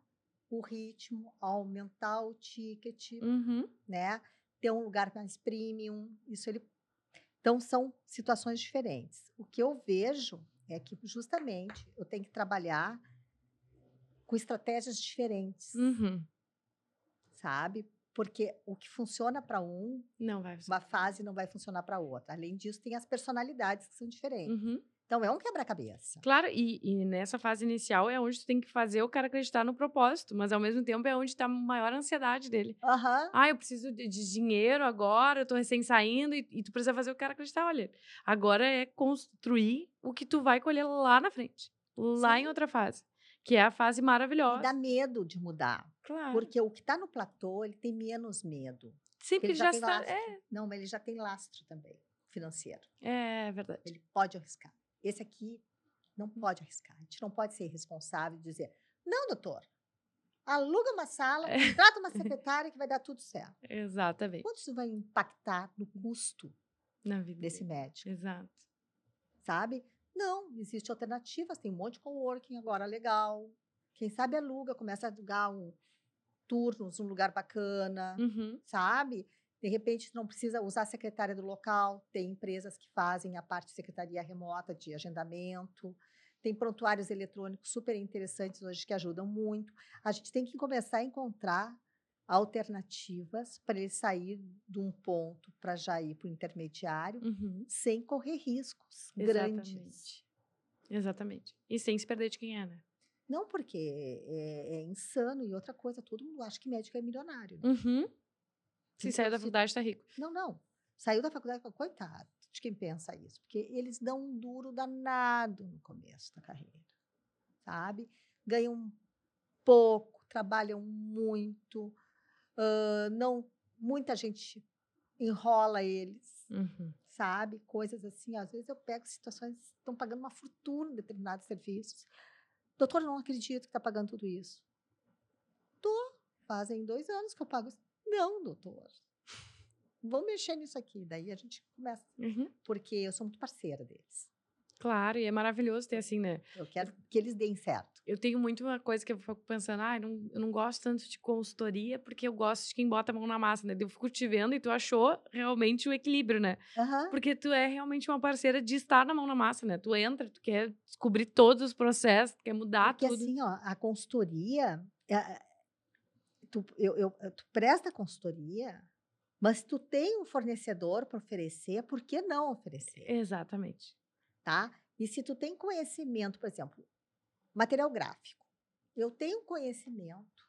o ritmo, aumentar o ticket, uhum. né? Ter um lugar mais premium, isso ele. Então são situações diferentes. O que eu vejo é que justamente eu tenho que trabalhar com estratégias diferentes, uhum. sabe? Porque o que funciona para um, não vai uma fase não vai funcionar para outra. Além disso, tem as personalidades que são diferentes. Uhum. Então é um quebra-cabeça. Claro, e, e, nessa fase inicial é onde tu tem que fazer o cara acreditar no propósito, mas ao mesmo tempo é onde está a maior ansiedade dele. Uhum. Ah, eu preciso de, de dinheiro agora, eu tô recém saindo, e, e, tu precisa fazer o cara acreditar. Olha, agora é construir o que tu vai colher lá na frente, lá Sim. em outra fase. Que é a fase maravilhosa. E dá medo de mudar. Claro. Porque o que está no platô, ele tem menos medo. Sim, porque já, já está. É. Não, mas ele já tem lastro também, financeiro. É verdade. Ele pode arriscar. Esse aqui não pode arriscar. A gente não pode ser irresponsável e dizer: não, doutor, aluga uma sala, é. contrata uma secretária que vai dar tudo certo. Exatamente. Quanto isso vai impactar no custo desse médico? Exato. Sabe? Não, existem alternativas, tem um monte de coworking agora legal. Quem sabe aluga, começa a alugar um turnos, um lugar bacana, uhum. sabe? De repente, não precisa usar a secretária do local, tem empresas que fazem a parte de secretaria remota de agendamento, tem prontuários eletrônicos super interessantes hoje que ajudam muito. A gente tem que começar a encontrar alternativas para ele sair de um ponto para já ir para o intermediário uhum. sem correr riscos Exatamente. grandes. Exatamente. E sem se perder de quem é, né? Não, porque é, é, insano. E outra coisa, todo mundo acha que médico é milionário. Né? Uhum. Se saiu da faculdade, está rico. Não, não. Saiu da faculdade, coitado de quem pensa isso. Porque eles dão um duro danado no começo da carreira. Sabe? Ganham pouco, trabalham muito. Uh, não, muita gente enrola eles, uhum. sabe? Coisas assim. Às vezes eu pego situações que estão pagando uma fortuna em determinados serviços. Doutor, eu não acredito que está pagando tudo isso. Tô. Fazem dois anos que eu pago não, doutor. Vamos mexer nisso aqui. Daí a gente começa. Uhum. Porque eu sou muito parceira deles. Claro, e é maravilhoso ter assim, né? Eu quero que eles deem certo. Eu tenho muito uma coisa que eu fico pensando, ah, eu não, eu não gosto tanto de consultoria, porque eu gosto de quem bota a mão na massa, né? Eu fico te vendo e tu achou realmente o equilíbrio, né? Uhum. Porque tu é realmente uma parceira de estar na mão na massa, né? Tu entra, tu quer descobrir todos os processos, tu quer mudar porque, tudo. Porque assim, ó, a consultoria, é, tu, eu, eu, tu presta consultoria, mas tu tem um fornecedor para oferecer, por que não oferecer? Exatamente. Tá? E se tu tem conhecimento, por exemplo, material gráfico, eu tenho conhecimento,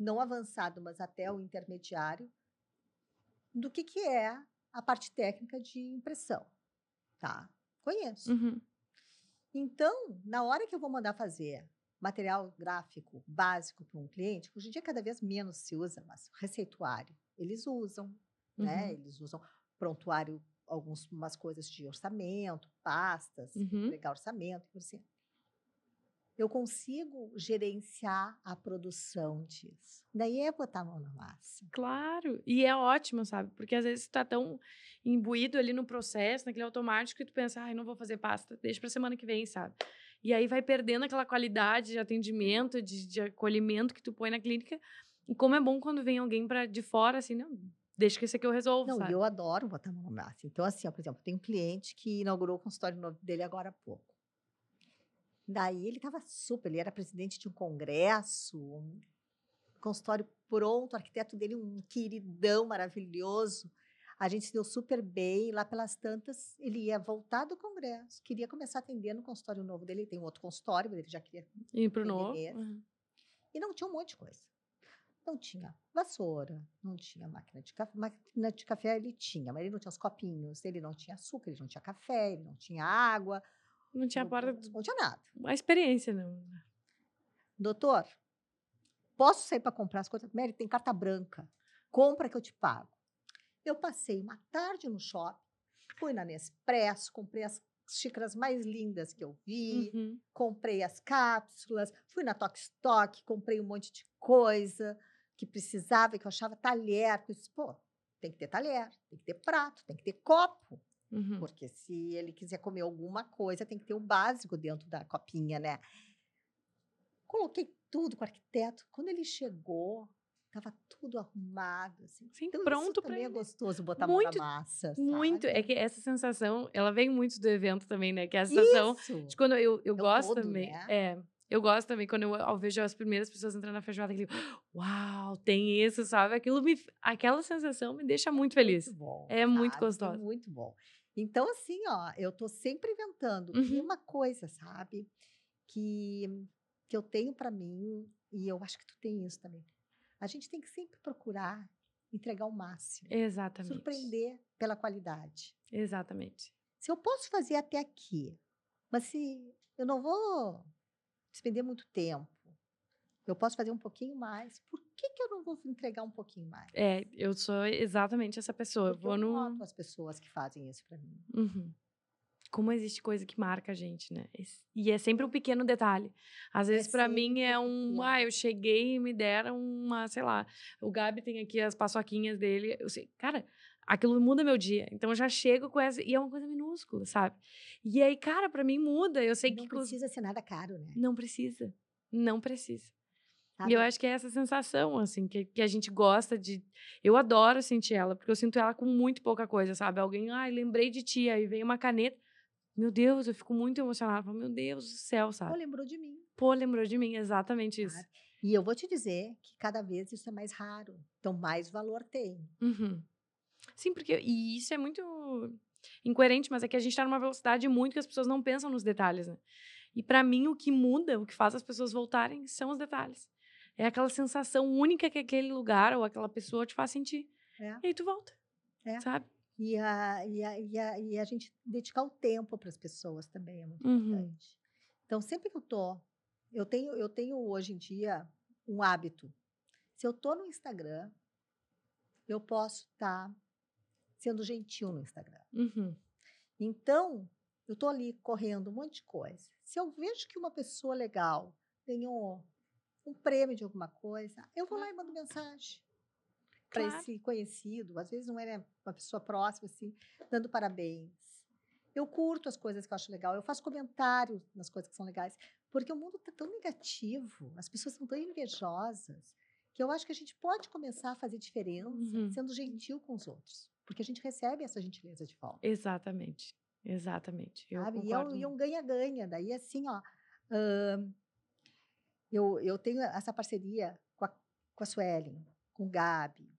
não avançado, mas até o intermediário, do que, que é a parte técnica de impressão, tá? Conheço. Uhum. Então, na hora que eu vou mandar fazer material gráfico básico para um cliente, hoje em dia cada vez menos se usa, mas receituário, eles usam, né? uhum. né? Eles usam prontuário, algumas coisas de orçamento, pastas, uhum. pegar orçamento, por assim. Eu consigo gerenciar a produção disso. Daí é botar a mão na massa. Claro, e é ótimo, sabe? Porque às vezes tu tá tão imbuído ali no processo, naquele automático, que tu pensa, ai, não vou fazer pasta, deixa pra semana que vem, sabe? E aí vai perdendo aquela qualidade de atendimento, de, de acolhimento que tu põe na clínica. E como é bom quando vem alguém para de fora, assim, não, deixa que esse aqui eu resolvo, Não, sabe? eu adoro botar a mão na massa. Então, assim, ó, por exemplo, tem um cliente que inaugurou o consultório novo dele agora há pouco. Daí ele estava super, ele era presidente de um congresso, um consultório pronto, o arquiteto dele um queridão maravilhoso. A gente se deu super bem. Lá pelas tantas, ele ia voltar do congresso, queria começar a atender no consultório novo dele. Ele tem um outro consultório, mas ele já queria ir para o novo. Uhum. E não tinha um monte de coisa. Não tinha vassoura, não tinha máquina de café. Máquina de café ele tinha, mas ele não tinha os copinhos, ele não tinha açúcar, ele não tinha café, ele não tinha água. Não tinha não, não, não tinha nada. A experiência, não. Doutor, posso sair para comprar as coisas? Mary, tem carta branca. Compra que eu te pago. Eu passei uma tarde no shopping, fui na Nespresso, comprei as xícaras mais lindas que eu vi, uhum. comprei as cápsulas, fui na Tok Stock, comprei um monte de coisa que precisava e que eu achava talher. Eu disse, pô, tem que ter talher, tem que ter prato, tem que ter copo. Uhum. Porque se ele quiser comer alguma coisa, tem que ter o básico dentro da copinha, né? Coloquei tudo com o arquiteto. Quando ele chegou, Tava tudo arrumado, assim. Sim, então, pronto para é gostoso botar muito, a mão na massa, Muito. É que essa sensação, ela vem muito do evento também, né? Que é a sensação Isso. de quando eu, eu é gosto todo, também. Né? É. Eu gosto também quando eu, eu, vejo as primeiras pessoas entrando na feijoada, aquele, uau, tem isso, sabe? Aquilo me, aquela sensação me deixa muito feliz. Muito bom. É sabe? muito gostoso. Muito bom. Então, assim, ó, eu tô sempre inventando. Uhum. E uma coisa, sabe? Que, que eu tenho para mim, e eu acho que tu tem isso também a gente tem que sempre procurar entregar o máximo. Exatamente. Surpreender pela qualidade. Exatamente. Se eu posso fazer até aqui, mas se eu não vou despender muito tempo, eu posso fazer um pouquinho mais, por que, que eu não vou entregar um pouquinho mais? É, eu sou exatamente essa pessoa. Porque eu vou eu no... as pessoas que fazem isso para mim. Uhum como existe coisa que marca a gente, né? E é sempre um pequeno detalhe. Às é vezes, é para mim, é um. Ah, eu cheguei e me deram uma, sei lá. O Gabi tem aqui as paçoquinhas dele. Eu sei, cara, aquilo muda meu dia. Então eu já chego com essa. E é uma coisa minúscula, sabe? E aí, cara, para mim muda. Eu sei não que. Não precisa ser nada caro, né? Não precisa. Não precisa. E eu acho que é essa sensação, assim, que, que a gente gosta de. Eu adoro sentir ela, porque eu sinto ela com muito pouca coisa, sabe? Alguém, ai, lembrei de ti, aí vem uma caneta. Meu Deus, eu fico muito emocionada. Meu Deus do céu, sabe? Pô, lembrou de mim. Pô, lembrou de mim, exatamente isso. E eu vou te dizer que cada vez isso é mais raro. Então, mais valor tem. Uhum. Sim, porque. E isso é muito incoerente, mas é que a gente está numa velocidade muito que as pessoas não pensam nos detalhes, né? E para mim, o que muda, o que faz as pessoas voltarem, são os detalhes. É aquela sensação única que aquele lugar ou aquela pessoa te faz sentir. É. E aí tu volta. É. Sabe? E a, e a, e a, e a gente dedicar o tempo para as pessoas também é muito uhum. importante. Então, sempre que eu tô, eu tenho, eu tenho hoje em dia um hábito. Se eu tô no Instagram, eu posso estar tá sendo gentil no Instagram. Uhum. Então, eu tô ali correndo um monte de coisa. Se eu vejo que uma pessoa legal ganhou um prêmio de alguma coisa, eu vou lá e mando mensagem para claro. esse conhecido, às vezes não era uma pessoa próxima, assim, dando parabéns. Eu curto as coisas que eu acho legal, eu faço comentário nas coisas que são legais, porque o mundo está tão negativo, as pessoas são tão invejosas, que eu acho que a gente pode começar a fazer diferença uhum. sendo gentil com os outros, porque a gente recebe essa gentileza de volta. Exatamente, exatamente. Eu Sabe? E é um ganha-ganha, daí assim, ó, uh, eu, eu tenho essa parceria com a, com a Suelen, com o Gabi,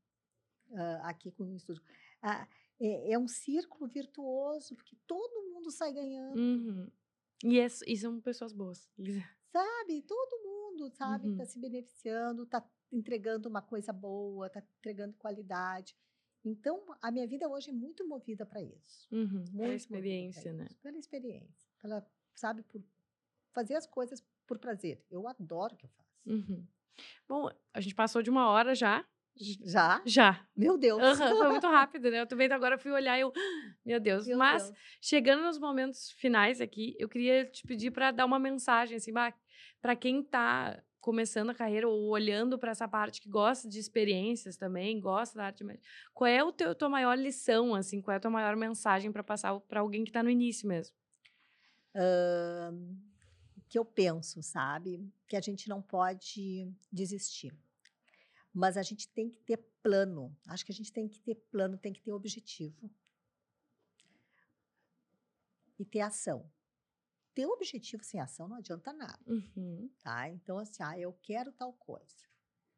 uh, aqui com o estúdio. Uh, é, é, um círculo virtuoso, porque todo mundo sai ganhando. Uhum. E, é, e, são pessoas boas. Sabe? Todo mundo, sabe? Está uhum. se beneficiando, está entregando uma coisa boa, está entregando qualidade. Então, a minha vida hoje é muito movida para isso. Uhum. Pela experiência, né? Pela experiência. Pela, sabe, por fazer as coisas por prazer. Eu adoro o que eu faço. Uhum. Bom, a gente passou de uma hora já. Já? Já. Meu Deus. Uhum, foi muito rápido, né? Eu também agora fui olhar e eu. Meu Deus. Meu Mas, Deus. chegando nos momentos finais aqui, eu queria te pedir para dar uma mensagem, assim, para quem está começando a carreira ou olhando para essa parte que gosta de experiências também, gosta da arte. Qual é o teu tua maior lição, assim? Qual é a tua maior mensagem para passar para alguém que está no início mesmo? Uh, que eu penso, sabe? Que a gente não pode desistir mas a gente tem que ter plano. Acho que a gente tem que ter plano, tem que ter objetivo. E ter ação. Ter objetivo sem ação não adianta nada. Uhum. Tá? Então, assim, ah, eu quero tal coisa.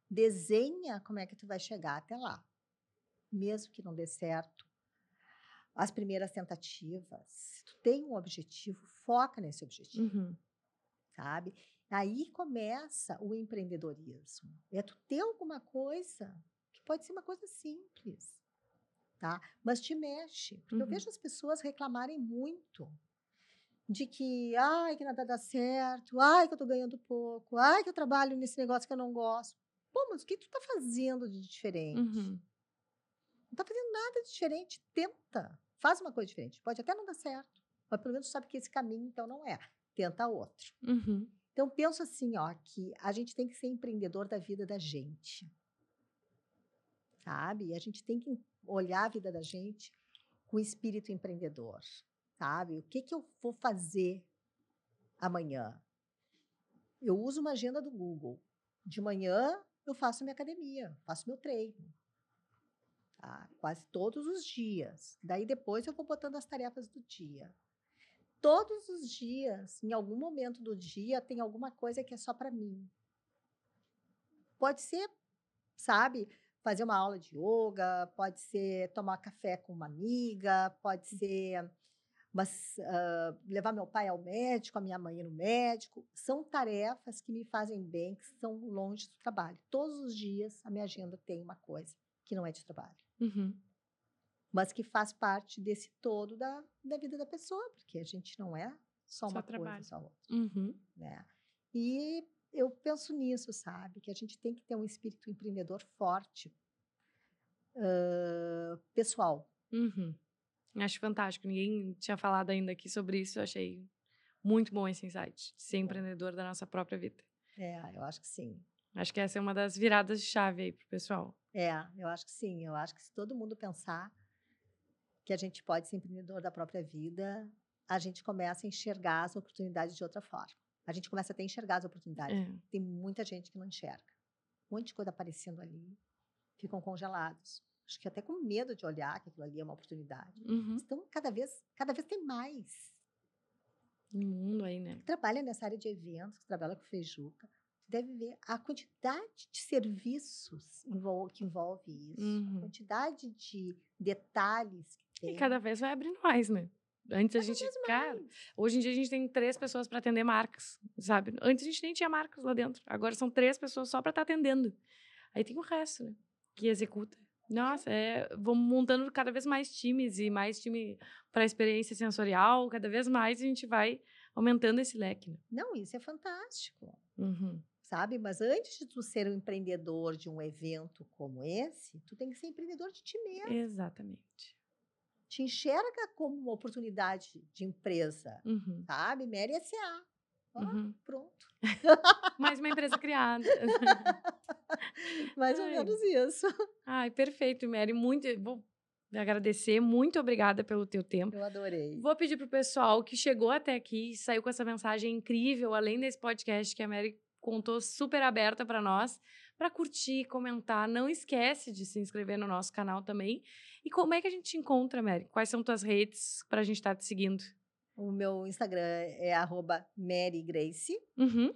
Desenha como é que tu vai chegar até lá. Mesmo que não dê certo. As primeiras tentativas. Se tu tem um objetivo, foca nesse objetivo. Uhum. Sabe? Aí começa o empreendedorismo. É tu ter alguma coisa que pode ser uma coisa simples, tá? Mas te mexe. Porque uhum. eu vejo as pessoas reclamarem muito de que, ai, que nada dá certo, ai, que eu tô ganhando pouco, ai, que eu trabalho nesse negócio que eu não gosto. Pô, mas o que tu tá fazendo de diferente? Uhum. Não tá fazendo nada de diferente. Tenta. Faz uma coisa diferente. Pode até não dar certo. Mas pelo menos sabe que esse caminho, então, não é. Tenta outro. Uhum. Então, penso assim, ó, que a gente tem que ser empreendedor da vida da gente. Sabe? E a gente tem que olhar a vida da gente com espírito empreendedor. Sabe? O que, que eu vou fazer amanhã? eu uso uma agenda do Google. De manhã eu faço minha academia, faço meu treino. Tá? Quase todos os dias. Daí depois eu vou botando as tarefas do dia. Todos os dias, em algum momento do dia, tem alguma coisa que é só para mim. Pode ser, sabe, fazer uma aula de yoga, pode ser tomar café com uma amiga, pode ser mas, uh, levar meu pai ao médico, a minha mãe no médico. São tarefas que me fazem bem, que são longe do trabalho. Todos os dias a minha agenda tem uma coisa que não é de trabalho. Uhum. Mas que faz parte desse todo da, da vida da pessoa, porque a gente não é só, só uma trabalho. coisa, só outra. Uhum. Né? E eu penso nisso, sabe? Que a gente tem que ter um espírito empreendedor forte, uh, pessoal. Uhum. Acho fantástico. Ninguém tinha falado ainda aqui sobre isso. Eu achei muito bom esse insight. Ser empreendedor da nossa própria vida. É, eu acho que sim. Acho que essa é uma das viradas de chave aí pro pessoal. É, eu acho que sim. Eu acho que se todo mundo pensar que a gente pode ser empreendedor da própria vida, a gente começa a enxergar as oportunidades de outra forma a gente começa a ter enxergar as oportunidades. É. Tem muita gente que não enxerga. Um monte de coisa aparecendo ali, ficam congelados. Acho que até com medo de olhar que aquilo ali é uma oportunidade. Uhum. Então, cada vez, cada vez tem mais. No mundo aí, né? Que trabalha nessa área de eventos, que trabalha com Feijuca, deve ver a quantidade de serviços que envolve isso, uhum. a quantidade de detalhes que tem. E cada vez vai abrindo mais, né? Antes a gente, cara, hoje em dia a gente tem três pessoas para atender marcas, sabe? Antes a gente nem tinha marcas lá dentro. Agora são três pessoas só para estar tá atendendo. Aí tem o resto, né? Que executa. Nossa, é, vamos montando cada vez mais times e mais time para experiência sensorial. Cada vez mais a gente vai aumentando esse leque. Né? Não, isso é fantástico. Uhum. Sabe? Mas antes de tu ser um empreendedor de um evento como esse, tu tem que ser empreendedor de ti mesmo. Exatamente te enxerga como uma oportunidade de empresa, uhum. sabe? Mary S.A. uhum. Pronto. Mais uma empresa criada. Mais ou menos isso. Ai, perfeito, Mary. Muito. Vou agradecer. Muito obrigada pelo teu tempo. Eu adorei. Vou pedir pro pessoal que chegou até aqui, saiu com essa mensagem incrível, além desse podcast que a Mary contou super aberta para nós, para curtir, comentar. Não esquece de se inscrever no nosso canal também. E como é que a gente te encontra, Mary? Quais são tuas redes para a gente estar tá te seguindo? O meu Instagram é @marygrace. Uhum.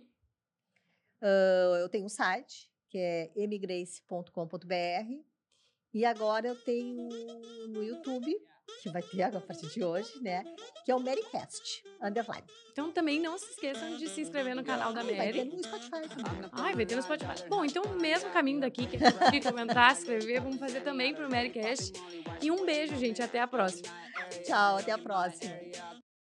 Uh, eu tenho um site que é mgrace.com.br e agora eu tenho no YouTube que vai ter a partir de hoje, né? Que é o Marycast, underline. Então também não se esqueçam de se inscrever no canal da Mary. Vai ter no Spotify também. Ai, vai ter no Spotify. Bom, então o mesmo caminho daqui, que é comentar, se inscrever, vamos fazer também pro Marycast. E um beijo, gente. Até a próxima. Tchau, até a próxima.